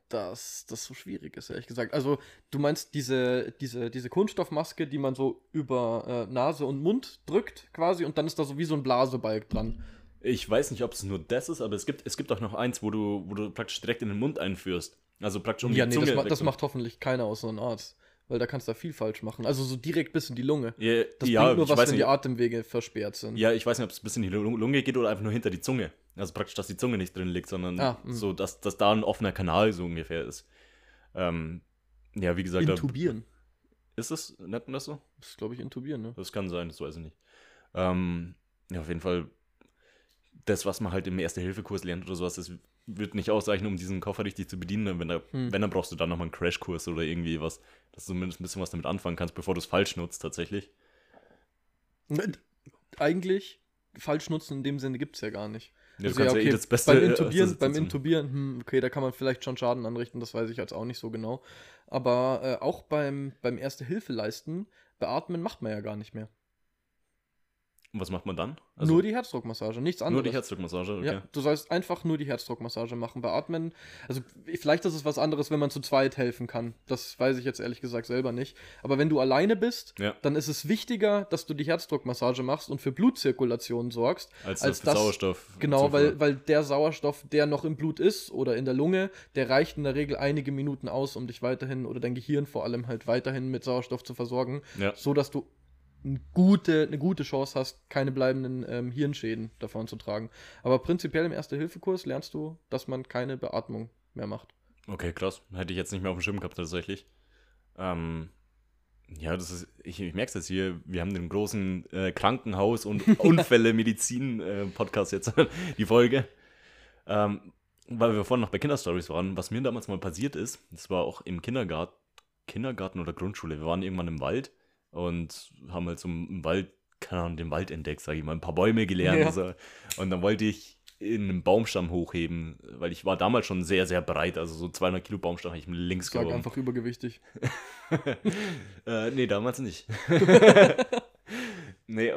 dass das so schwierig ist, ehrlich gesagt. Also, du meinst diese, diese, diese Kunststoffmaske, die man so über äh, Nase und Mund drückt, quasi, und dann ist da so wie so ein Blasebalg dran. Ich weiß nicht, ob es nur das ist, aber es gibt, es gibt auch noch eins, wo du, wo du praktisch direkt in den Mund einführst. Also praktisch um ja, die nee, Zunge. das, ma das macht hoffentlich keiner außer ein Arzt. Weil da kannst du da viel falsch machen. Also so direkt bis in die Lunge. Ja, Das ja, bringt nur was, wenn die nicht, Atemwege versperrt sind. ja, ich weiß nicht, ob es bis in die Lu- Lunge geht oder einfach nur hinter die Zunge. Also praktisch, dass die Zunge nicht drin liegt, sondern Ah, hm. so, dass, dass da ein offener Kanal so ungefähr ist. Ähm, ja, wie gesagt, da- Intubieren. ist es, nennt man das so? Das ist, glaube ich, intubieren, ne? Das kann sein, das weiß ich nicht. Ähm, ja, auf jeden Fall, das, was man halt im Erste-Hilfe-Kurs lernt oder sowas, das wird nicht ausreichen, um diesen Koffer richtig zu bedienen. Wenn, da, Hm. wenn dann brauchst du dann nochmal einen Crashkurs oder irgendwie was, dass du zumindest ein bisschen was damit anfangen kannst, bevor du es falsch nutzt, tatsächlich. Eigentlich, falsch nutzen in dem Sinne gibt es ja gar nicht. Ja, Also ja, okay, das Beste beim äh, Intubieren, der beim Intubieren, hm, okay, da kann man vielleicht schon Schaden anrichten, das weiß ich jetzt auch nicht so genau. Aber äh, auch beim, beim Erste-Hilfe leisten, beatmen macht man ja gar nicht mehr. Und was macht man dann? nur die Herzdruckmassage, nichts anderes. Also nur die Herzdruckmassage, okay. Ja, du sollst einfach nur die Herzdruckmassage machen. Beatmen, also vielleicht ist es was anderes, wenn man zu zweit helfen kann. Das weiß ich jetzt ehrlich gesagt selber nicht. Aber wenn du alleine bist, Ja. dann ist es wichtiger, dass du die Herzdruckmassage machst und für Blutzirkulation sorgst. Als, als das, Sauerstoff. Genau, weil, weil der Sauerstoff, der noch im Blut ist oder in der Lunge, der reicht in der Regel einige Minuten aus, um dich weiterhin oder dein Gehirn vor allem halt weiterhin mit Sauerstoff zu versorgen, Ja. so dass du eine gute, eine gute Chance hast, keine bleibenden ähm, Hirnschäden davon zu tragen. Aber prinzipiell im Erste-Hilfe-Kurs lernst du, dass man keine Beatmung mehr macht. Okay, krass. Hätte ich jetzt nicht mehr auf dem Schirm gehabt, tatsächlich. Ähm, ja, das ist, ich, ich merke es jetzt hier, wir haben den großen äh, Krankenhaus- und Unfälle-Medizin-Podcast jetzt, die Folge. Ähm, weil wir vorhin noch bei Kinderstories waren, was mir damals mal passiert ist, das war auch im Kindergarten, Kindergarten oder Grundschule. Wir waren irgendwann im Wald und haben halt so im Wald, keine Ahnung, den Wald entdeckt, sage ich mal, ein paar Bäume gelernt. Ja. und So. Und dann wollte ich in einem Baumstamm hochheben, weil ich war damals schon sehr, sehr breit, also so 200 Kilo Baumstamm habe ich mir links Ich lag gehoben. einfach übergewichtig. äh, nee, damals nicht. nee,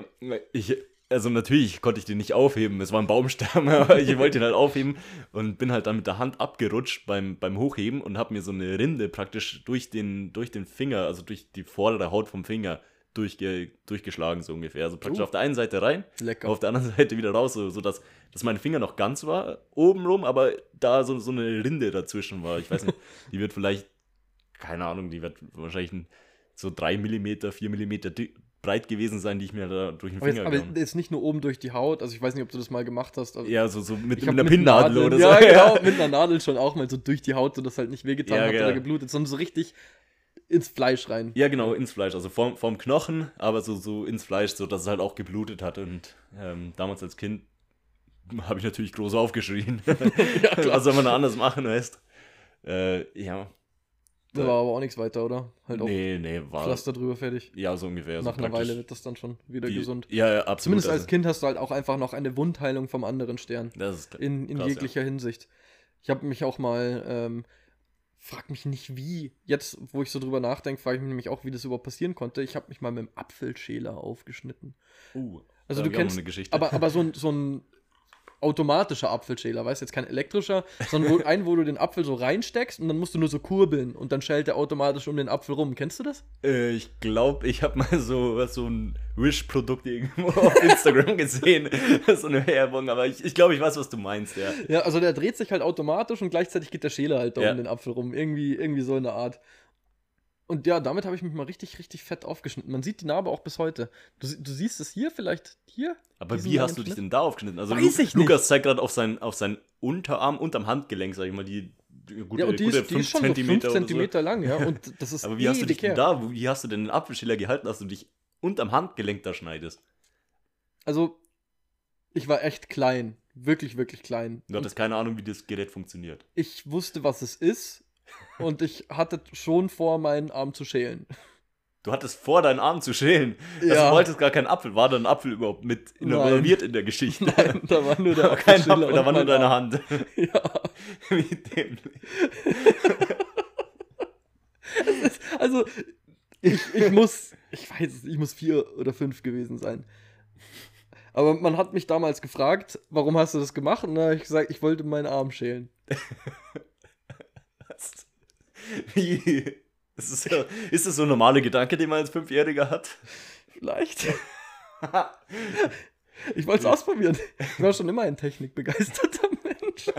ich, also natürlich konnte ich den nicht aufheben, es war ein Baumstamm, aber ich wollte ihn halt aufheben und bin halt dann mit der Hand abgerutscht beim, beim Hochheben und habe mir so eine Rinde praktisch durch den, durch den Finger, also durch die vordere Haut vom Finger durchge, durchgeschlagen, so ungefähr. Also praktisch Oh. auf der einen Seite rein, Lecker. auf der anderen Seite wieder raus, so, so dass, dass mein Finger noch ganz war, obenrum, aber da so, so eine Rinde dazwischen war. Ich weiß nicht, die wird vielleicht, keine Ahnung, die wird wahrscheinlich ein, so 3 mm, 4 mm breit gewesen sein, die ich mir da durch den Aber jetzt, Finger aber jetzt nicht nur oben durch die Haut, also ich weiß nicht, ob du das mal gemacht hast. Ja, so, so mit, mit einer Pinnnadel oder ja, so. genau, mit einer Nadel schon auch mal so durch die Haut, sodass halt nicht wehgetan Ja, hat genau. oder geblutet, sondern so richtig ins Fleisch rein. Ja, genau, ins Fleisch. Also vorm, vorm Knochen, aber so, so ins Fleisch, so dass es halt auch geblutet hat. Und ähm, damals als Kind habe ich natürlich groß aufgeschrien. Was soll man da anders machen, weißt äh, Ja. Da war aber auch nichts weiter, oder? Halt auch Nee, nee, war. Pflaster drüber fertig. Ja, so ungefähr. so Nach einer praktisch Weile wird das dann schon wieder die- gesund. Ja, ja, absolut. Zumindest als also, Kind hast du halt auch einfach noch eine Wundheilung vom anderen Stern. Das ist In, in krass, jeglicher Hinsicht. Ich habe mich auch mal, ähm, frag mich nicht wie. Jetzt, wo ich so drüber nachdenke, frage ich mich nämlich auch, wie das überhaupt passieren konnte. Ich habe mich mal mit dem Apfelschäler aufgeschnitten. Ja. Uh, Also du kennst, eine Geschichte. aber, aber so ein, so ein automatischer Apfelschäler, weißt du, jetzt kein elektrischer, sondern wo, ein, wo du den Apfel so reinsteckst und dann musst du nur so kurbeln und dann schält er automatisch um den Apfel rum. Kennst du das? Äh, ich glaube, ich habe mal so, was, so ein Wish-Produkt irgendwo auf Instagram gesehen. so eine Werbung, aber ich, ich glaube, ich weiß, was du meinst, ja. Ja, also der dreht sich halt automatisch und gleichzeitig geht der Schäler halt da Ja. um den Apfel rum. Irgendwie, irgendwie so eine Art. Und ja, damit habe ich mich mal richtig, richtig fett aufgeschnitten. Man sieht die Narbe auch bis heute. Du, du siehst es hier, vielleicht hier? Aber wie hast du dich denn da aufgeschnitten? Also Weiß Lu ich nicht. Lukas zeigt gerade auf seinen, auf seinen Unterarm unterm Handgelenk, sag ich mal, die, gute, ja, und die gute ist, die ist fünf schon so 5 Zentimeter Zentimeter lang, ja. Und das ist So. Aber wie hast du dich denn da, wie hast du denn den Apfelschäler gehalten, dass du dich unterm Handgelenk da schneidest? Also, ich war echt klein. Wirklich, wirklich klein. Du hattest keine Ahnung, wie das Gerät funktioniert. ich wusste, was es ist. Und ich hatte schon vor, meinen Arm zu schälen. Du hattest vor, deinen Arm zu schälen. Also Ja. du wolltest gar keinen Apfel. War da ein Apfel überhaupt mit involviert in der Geschichte? Nein, da war nur der war kein Apfel, da war nur deine Arm. Hand. Ja. Wie dämlich. Also, ich, ich muss, ich weiß es, ich muss vier oder fünf gewesen sein. Aber man hat mich damals gefragt, warum hast du das gemacht? Und da habe ich gesagt, ich wollte meinen Arm schälen. Was? Wie? Ist das, so, ist das so ein normaler Gedanke, den man als Fünfjähriger hat? Vielleicht. Ich wollte es ausprobieren. Ich war schon immer ein technikbegeisterter Mensch.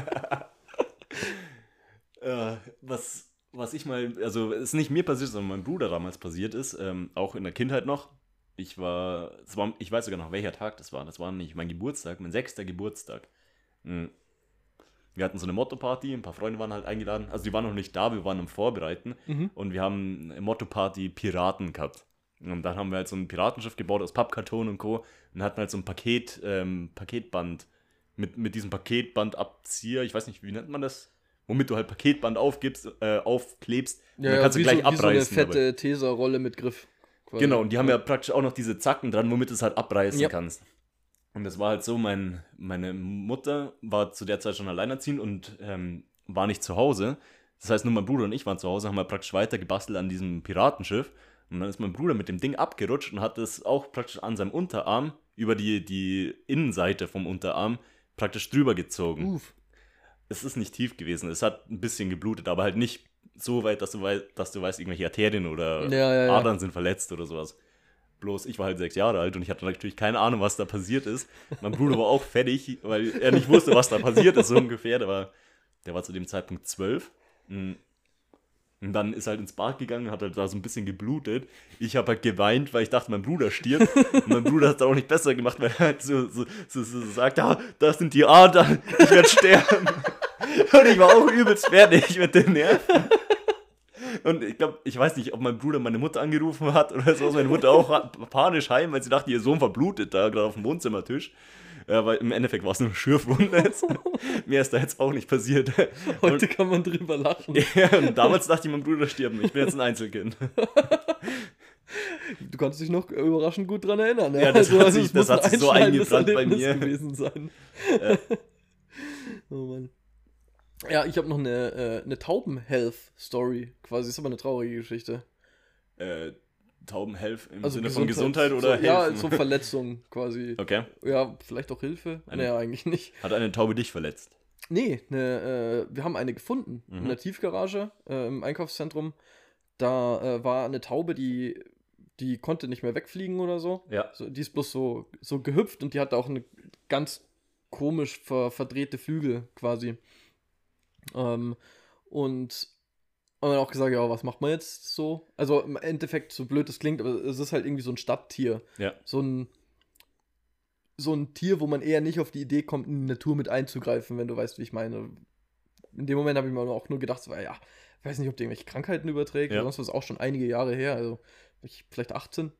Äh, was, was ich mal, also es ist nicht mir passiert, sondern meinem Bruder damals passiert ist, ähm, auch in der Kindheit noch. Ich war, war, ich weiß sogar noch, welcher Tag das war. Das war nicht mein Geburtstag, mein sechster Geburtstag. Mhm. Wir hatten so eine Motto-Party, ein paar Freunde waren halt eingeladen. Also die waren noch nicht da, wir waren am Vorbereiten. Mhm. Und wir haben eine Motto-Party Piraten gehabt. Und dann haben wir halt so ein Piratenschiff gebaut aus Pappkarton und Co. Und hatten halt so ein Paket, ähm, Paketband mit, mit diesem Paketbandabzieher. Ich weiß nicht, wie nennt man das? Womit du halt Paketband aufgibst, äh, aufklebst. und dann kannst du wie gleich so, wie so eine abreißen. fette Tesa-Rolle mit Griff. quasi. Genau, und die haben ja praktisch auch noch diese Zacken dran, womit du es halt abreißen Ja. kannst. Und das war halt so, mein, meine Mutter war zu der Zeit schon alleinerziehend und ähm, war nicht zu Hause. Das heißt, nur mein Bruder und ich waren zu Hause, haben wir praktisch weiter gebastelt an diesem Piratenschiff. Und dann ist mein Bruder mit dem Ding abgerutscht und hat es auch praktisch an seinem Unterarm, über die, die Innenseite vom Unterarm, praktisch drüber gezogen Uff. es ist nicht tief gewesen. Es hat ein bisschen geblutet, aber halt nicht so weit, dass du, wei dass du weißt, irgendwelche Arterien oder Ja, ja, ja. Adern sind verletzt oder sowas. Bloß ich war halt sechs Jahre alt und ich hatte natürlich keine Ahnung, was da passiert ist. Mein Bruder war auch fertig, weil er nicht wusste, was da passiert ist, so ungefähr. Der war, der war zu dem Zeitpunkt zwölf. Mm. Und dann ist halt ins Bad gegangen, hat halt da so ein bisschen geblutet. Ich habe halt geweint, weil ich dachte, mein Bruder stirbt. Und mein Bruder hat es auch nicht besser gemacht, weil er halt so, so, so, so sagt, ah, das sind die Adern, ich werde sterben. Und ich war auch übelst fertig mit den Nerven. Und ich glaube, ich weiß nicht, ob mein Bruder meine Mutter angerufen hat oder so. Meine Mutter auch panisch heim, weil sie dachte, ihr Sohn verblutet da gerade auf dem Wohnzimmertisch. Ja, weil im Endeffekt war es nur eine Schürfwunde. jetzt. Mehr ist da jetzt auch nicht passiert. Heute kann man drüber lachen. Ja, und damals dachte ich, mein Bruder stirbt. Ich bin jetzt ein Einzelkind. Du kannst dich noch überraschend gut dran erinnern. Ja, das hat sich- es das hat sich so eingebrannt bei mir. gewesen sein. Ja. oh Mann. Ja, ich habe noch eine, äh, eine Tauben-Health-Story. Quasi ist aber eine traurige Geschichte. Äh, Taubenhelf im Also Sinne von Gesundheit oder so, Ja, so Verletzung quasi. Okay. Ja, vielleicht auch Hilfe. Eine- Naja, eigentlich nicht. Hat eine Taube dich verletzt? Nee, ne, äh, wir haben eine gefunden Mhm. in der Tiefgarage äh, im Einkaufszentrum. Da äh, war eine Taube, die, die konnte nicht mehr wegfliegen oder so. Ja. so. Die ist bloß so, so gehüpft und die hatte auch eine ganz komisch ver, verdrehte Flügel quasi. Ähm, und haben dann auch gesagt, ja, was macht man jetzt so? Also im Endeffekt, so blöd es klingt, aber es ist halt irgendwie so ein Stadttier. Ja. So ein, so ein Tier, wo man eher nicht auf die Idee kommt, in die Natur mit einzugreifen, wenn du weißt, wie ich meine. In dem Moment habe ich mir auch nur gedacht, so, ja, ich weiß nicht, ob die irgendwelche Krankheiten überträgt, Ja. sonst was auch schon einige Jahre her, also ich, vielleicht 18.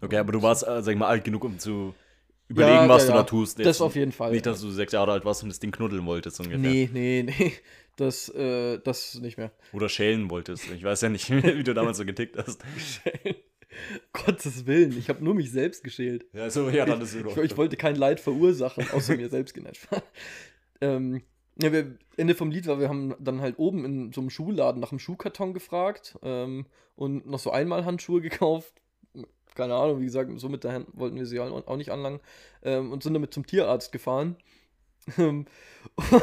Okay, aber du warst, äh, sag ich mal, alt genug, um zu überlegen, Ja, was ja, du da tust. Das auf jeden Fall. Nicht, dass du sechs Jahre alt warst und das Ding knuddeln wolltest ungefähr. Nee, nee, nee. Das, äh, das nicht mehr. Oder schälen wolltest. Ich weiß ja nicht, wie du damals so getickt hast. Gottes Willen, ich habe nur mich selbst geschält. Ja, so, ja, dann ist es Ich, ich wollte kein Leid verursachen, außer mir selbst genannt. ähm, ja, wir, Ende vom Lied war, wir haben dann halt oben in so einem Schuhladen nach einem Schuhkarton gefragt ähm, und noch so Einmalhandschuhe gekauft. Keine Ahnung, wie gesagt, so mit der Hand wollten wir sie auch nicht anlangen. Ähm, und sind damit zum Tierarzt gefahren. Ähm,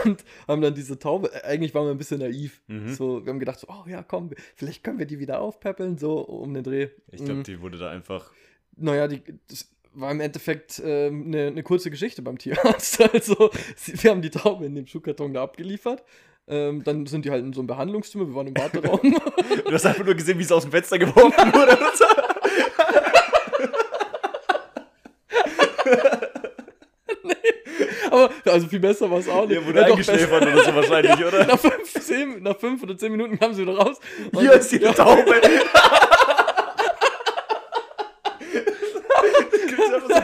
und haben dann diese Taube, äh, eigentlich waren wir ein bisschen naiv. Mhm. So, wir haben gedacht, so, oh ja, komm, vielleicht können wir die wieder aufpäppeln, so um den Dreh. Ich glaube, Mhm. die wurde da einfach. Naja, die, das war im Endeffekt ähm, eine, eine kurze Geschichte beim Tierarzt. Also, sie, wir haben die Taube in dem Schuhkarton da abgeliefert. Ähm, dann sind die halt in so einem Behandlungszimmer, wir waren im Warteraum. Du hast einfach nur gesehen, wie es aus dem Fenster geworfen wurde. Aber also viel besser war es auch nicht. Der wurde Ja, eingeschläfert oder so wahrscheinlich, oder? Nach fünf, zehn, nach fünf oder zehn Minuten kamen sie wieder raus. Hier ist die ja, Taube.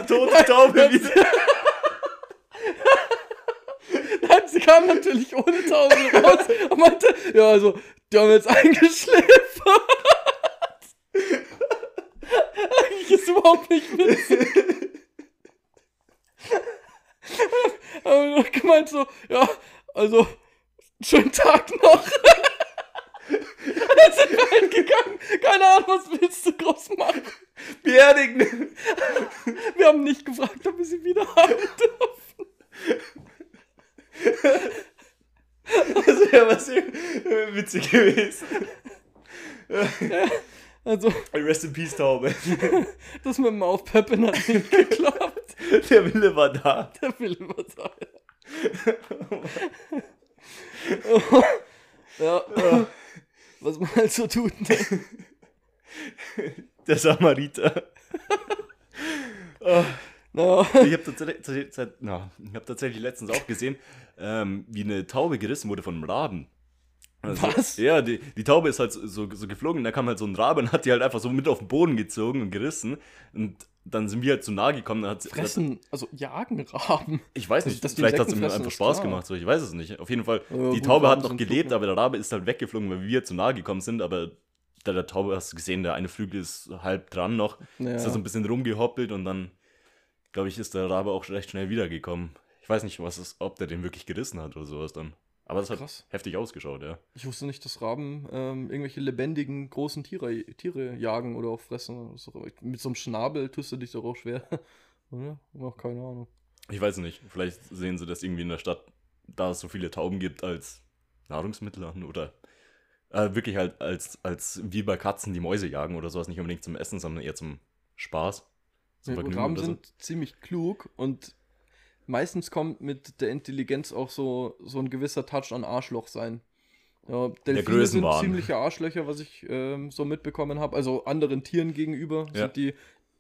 Tote Taube wieder. Nein, sie kamen natürlich ohne Taube raus und meinte, ja, also, die haben jetzt eingeschläfert. überhaupt nicht witzig. Aber ich gemeint so, ja, also, schönen Tag noch. Dann sind wir halt gegangen. Keine Ahnung, was willst du groß machen? Beerdigen! Wir haben nicht gefragt, ob wir sie wieder haben dürfen. Das wäre was witzig gewesen. Also, Rest in Peace, Taube. das mit dem Aufpeppen hat nicht geklappt. Der Wille war da. Der Wille war da. Ja. Was man halt so tut. Ne? Der Samariter. Naja. Ich habe tatsächlich, ich hab tatsächlich letztens auch gesehen, ähm, wie eine Taube gerissen wurde von einem Raben. Also, Was? Ja, die, die Taube ist halt so, so, geflogen und da kam halt so ein Rabe und hat die halt einfach so mit auf den Boden gezogen und gerissen. Und dann sind wir halt zu nahe gekommen. Dann hat, Fressen, also jagen Raben. Ich weiß Also, nicht, die vielleicht hat es mir einfach ist Spaß klar. gemacht, so, ich weiß es nicht. Auf jeden Fall, Ja, die Taube hat noch gelebt, aber der Rabe ist halt weggeflogen, weil wir zu nahe gekommen sind, aber der, der Taube hast du gesehen, der eine Flügel ist halb dran noch, Ja. ist da so ein bisschen rumgehoppelt und dann, glaube ich, ist der Rabe auch recht schnell wiedergekommen. Ich weiß nicht, was es, ob der den wirklich gerissen hat oder sowas dann. Aber das hat Krass. heftig ausgeschaut, ja. Ich wusste nicht, dass Raben ähm, irgendwelche lebendigen, großen Tiere, Tiere jagen oder auch fressen. Mit so einem Schnabel tust du dich doch auch schwer. Oder? Auch keine Ahnung. Ich weiß nicht, vielleicht sehen sie das irgendwie in der Stadt, da es so viele Tauben gibt, als Nahrungsmittel an oder äh, wirklich halt als, als wie bei Katzen die Mäuse jagen oder sowas, nicht unbedingt zum Essen, sondern eher zum Spaß. Zum Ja, Vergnügen Raben so. sind ziemlich klug und meistens kommt mit der Intelligenz auch so, so ein gewisser Touch an Arschloch sein. Ja, Delfine sind ziemliche Arschlöcher, was ich ähm, so mitbekommen habe. Also anderen Tieren gegenüber Ja. sind die,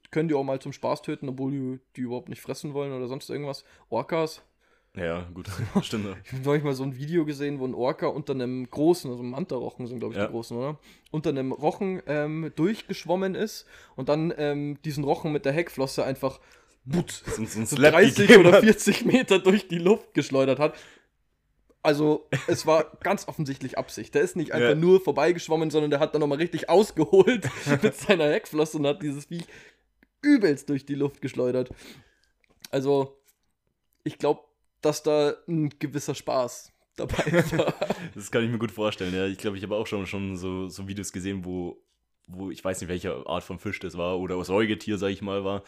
können die auch mal zum Spaß töten, obwohl die, die überhaupt nicht fressen wollen oder sonst irgendwas. Orcas. Ja, gut, stimmt. Ich habe neulich mal so ein Video gesehen, wo ein Orca unter einem großen, also Manta-Rochen sind, glaube ich, Ja. die großen, oder? Unter einem Rochen ähm, durchgeschwommen ist und dann ähm, diesen Rochen mit der Heckflosse einfach putz, So, ein so Slap 30 gegeben oder hat. 40 Meter durch die Luft geschleudert hat. Also, es war ganz offensichtlich Absicht. Der ist nicht einfach Ja. nur vorbeigeschwommen, sondern der hat dann nochmal richtig ausgeholt mit seiner Heckflosse und hat dieses Viech übelst durch die Luft geschleudert. Also, ich glaube, dass da ein gewisser Spaß dabei war. Das kann ich mir gut vorstellen, ja. Ich glaube, ich habe auch schon, schon so, so Videos gesehen, wo, wo ich weiß nicht, welche Art von Fisch das war oder Säugetier, sag ich mal, war,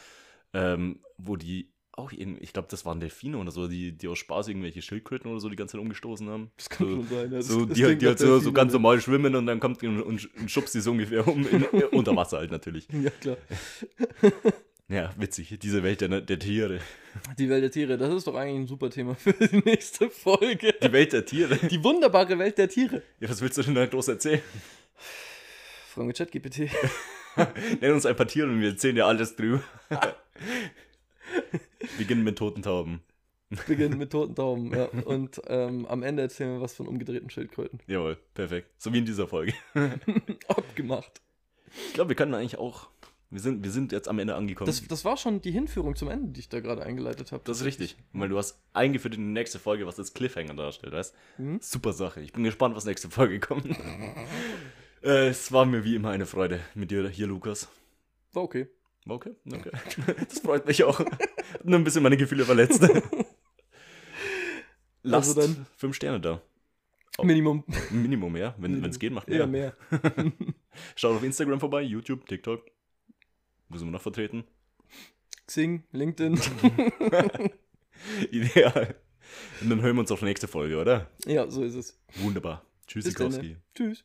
ähm, wo die auch irgendwie, ich glaube, das waren Delfine oder so, die, die aus Spaß irgendwelche Schildkröten oder so die ganze Zeit umgestoßen haben. Das kann so, schon sein. ja. Das- So, das die, die halt so, so ganz normal schwimmen und dann kommt und, und, schubst die so ungefähr um, in, unter Wasser halt natürlich. Ja, klar. Ja, witzig, diese Welt der, der Tiere. Die Welt der Tiere, das ist doch eigentlich ein super Thema für die nächste Folge. Die Welt der Tiere? Die wunderbare Welt der Tiere. Ja, was willst du denn da groß erzählen? Fragen wir ChatGPT. Nenn uns ein paar Tiere und wir erzählen dir alles drüber. Beginnen mit toten Tauben. Beginnen mit toten Tauben, ja. Und ähm, am Ende erzählen wir was von umgedrehten Schildkröten. Jawohl, perfekt. So wie in dieser Folge. Abgemacht. Ich glaube, wir können eigentlich auch. Wir sind, wir sind jetzt am Ende angekommen. Das, das war schon die Hinführung zum Ende, die ich da gerade eingeleitet habe. Das ist richtig. Weil du hast eingeführt in die nächste Folge, was das Cliffhanger darstellt, weißt Mhm. Super Sache. Ich bin gespannt, was nächste Folge kommt. Äh, es war mir wie immer eine Freude mit dir hier, Lukas. War okay. War Okay, okay. Das freut mich auch. Nur ein bisschen meine Gefühle verletzt. Lasst Also dann- fünf Sterne da. Minimum. Minimum, ja. Wenn es geht, macht mehr. Eher mehr. Schaut auf Instagram vorbei, YouTube, TikTok. Wo sind wir noch vertreten? Xing, LinkedIn. Ideal. Und dann hören wir uns auf die nächste Folge, oder? ja, so ist es. Wunderbar. Bis dann. Tschüssikowski. ne? Tschüss.